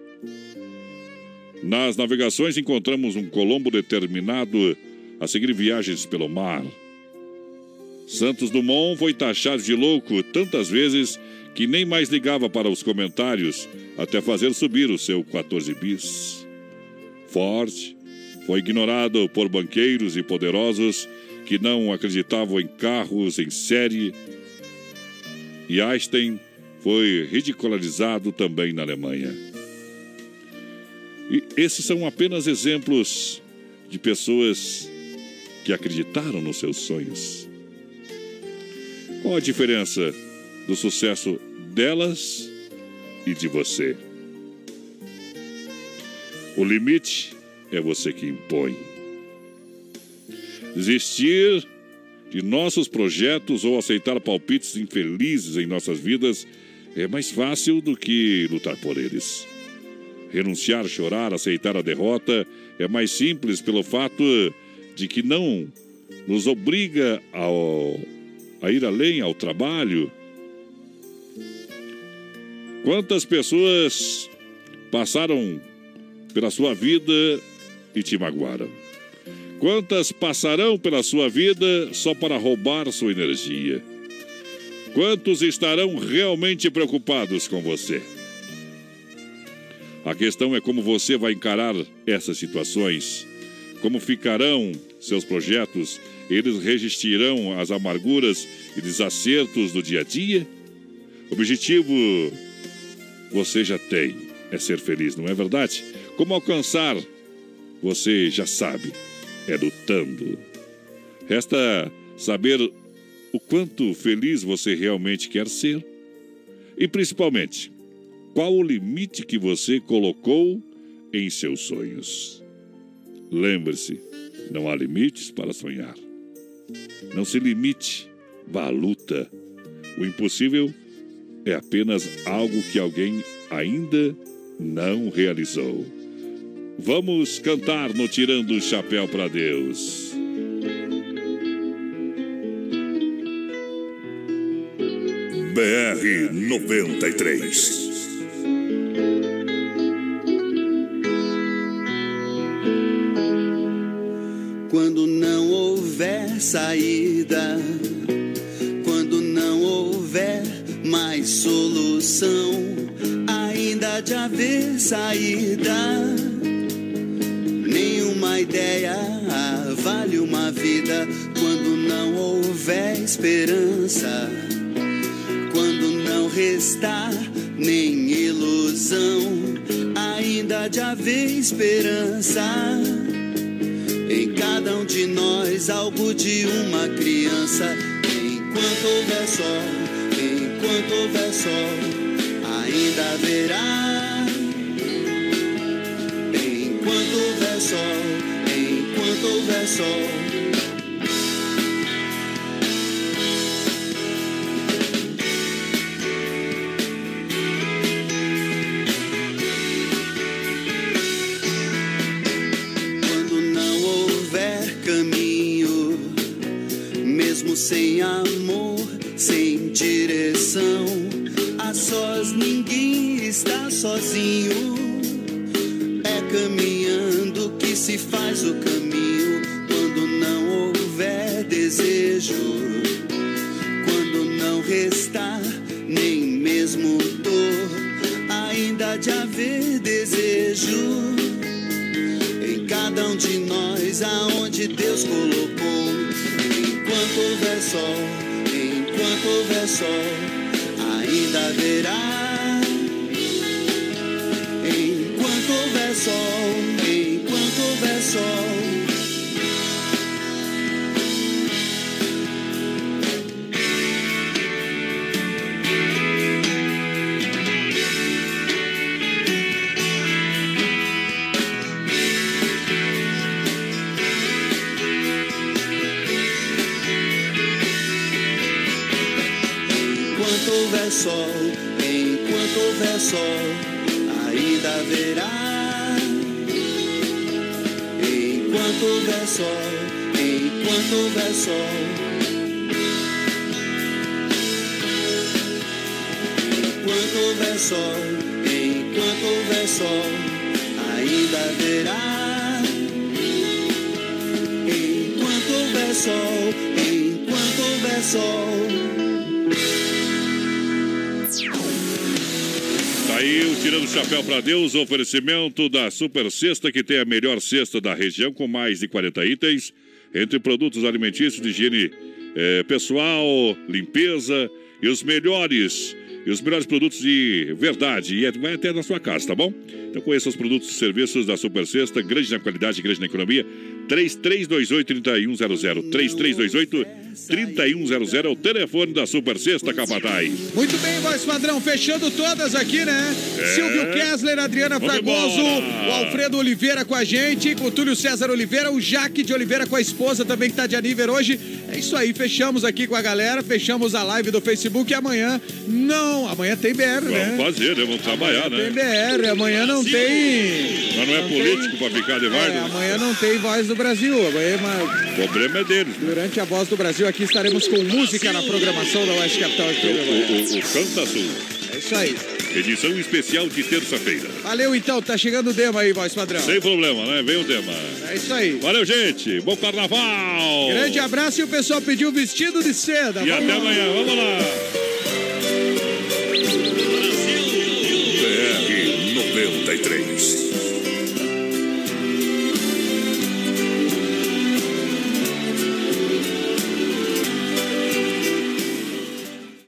Nas navegações encontramos um Colombo determinado a seguir viagens pelo mar. Santos Dumont foi taxado de louco tantas vezes que nem mais ligava para os comentários até fazer subir o seu 14 bis. Ford foi ignorado por banqueiros e poderosos que não acreditavam em carros em série. E Einstein foi ridicularizado também na Alemanha. E esses são apenas exemplos de pessoas que acreditaram nos seus sonhos. Qual a diferença do sucesso delas e de você? O limite é você que impõe. Desistir de nossos projetos ou aceitar palpites infelizes em nossas vidas é mais fácil do que lutar por eles. Renunciar, chorar, aceitar a derrota é mais simples pelo fato de que não nos obriga ao, a ir além ao trabalho. Quantas pessoas passaram pela sua vida e te magoaram? Quantas passarão pela sua vida só para roubar sua energia? Quantos estarão realmente preocupados com você? A questão é como você vai encarar essas situações. Como ficarão seus projetos? Eles resistirão às amarguras e desacertos do dia a dia? Objetivo você já tem, é ser feliz, não é verdade? Como alcançar? Você já sabe, é lutando. Resta saber o quanto feliz você realmente quer ser. E principalmente, qual o limite que você colocou em seus sonhos? Lembre-se, não há limites para sonhar. Não se limite, vá à luta. O impossível é apenas algo que alguém ainda não realizou. Vamos cantar no Tirando o Chapéu para Deus. BR 93. Quando não houver saída, quando não houver mais solução, ainda de haver saída. Nenhuma ideia vale uma vida quando não houver esperança, quando não restar nem ilusão, ainda de haver esperança. Em cada um de nós, algo de uma criança. Enquanto houver sol, enquanto houver sol, ainda haverá. Enquanto houver sol, enquanto houver sol. Sem amor, sem direção, a sós ninguém está sozinho. Sol, ainda haverá. Enquanto houver sol, Chapéu para Deus, oferecimento da Super Cesta, que tem a melhor cesta da região, com mais de 40 itens, entre produtos alimentícios de higiene eh, pessoal, limpeza e os melhores. E os melhores produtos de verdade, e é- vai até na sua casa, tá bom? Então conheça os produtos e serviços da Super Sexta, grande na qualidade, grande na economia. 3328-3100. 3328-3100 é o telefone da Super Sexta, Capataz. Muito bem, voz padrão, fechando todas aqui, né? É. Silvio Kessler, Adriana Vamos Fragoso, embora. o Alfredo Oliveira com a gente, com o Túlio César Oliveira, o Jaque de Oliveira com a esposa também que tá de aniversário hoje. É isso aí, fechamos aqui com a galera, fechamos a live do Facebook e amanhã não, amanhã tem BR, né? Vamos fazer, né? Vamos trabalhar, Tem né? BR, amanhã não tem. Mas não é político para ficar de É, guarda. amanhã não tem voz do Brasil. Amanhã, O problema é deles. durante a voz do Brasil aqui estaremos com música na programação da Oeste Capital aqui. O, o, o Canta Sul. É isso aí. Edição especial de terça-feira. Valeu então, tá chegando o demo aí, voz padrão. Sem problema, né? Vem o tema. É isso aí. Valeu, gente. Bom carnaval. Grande abraço e o pessoal pediu vestido de seda. E Vamos até lá. amanhã. Vamos lá.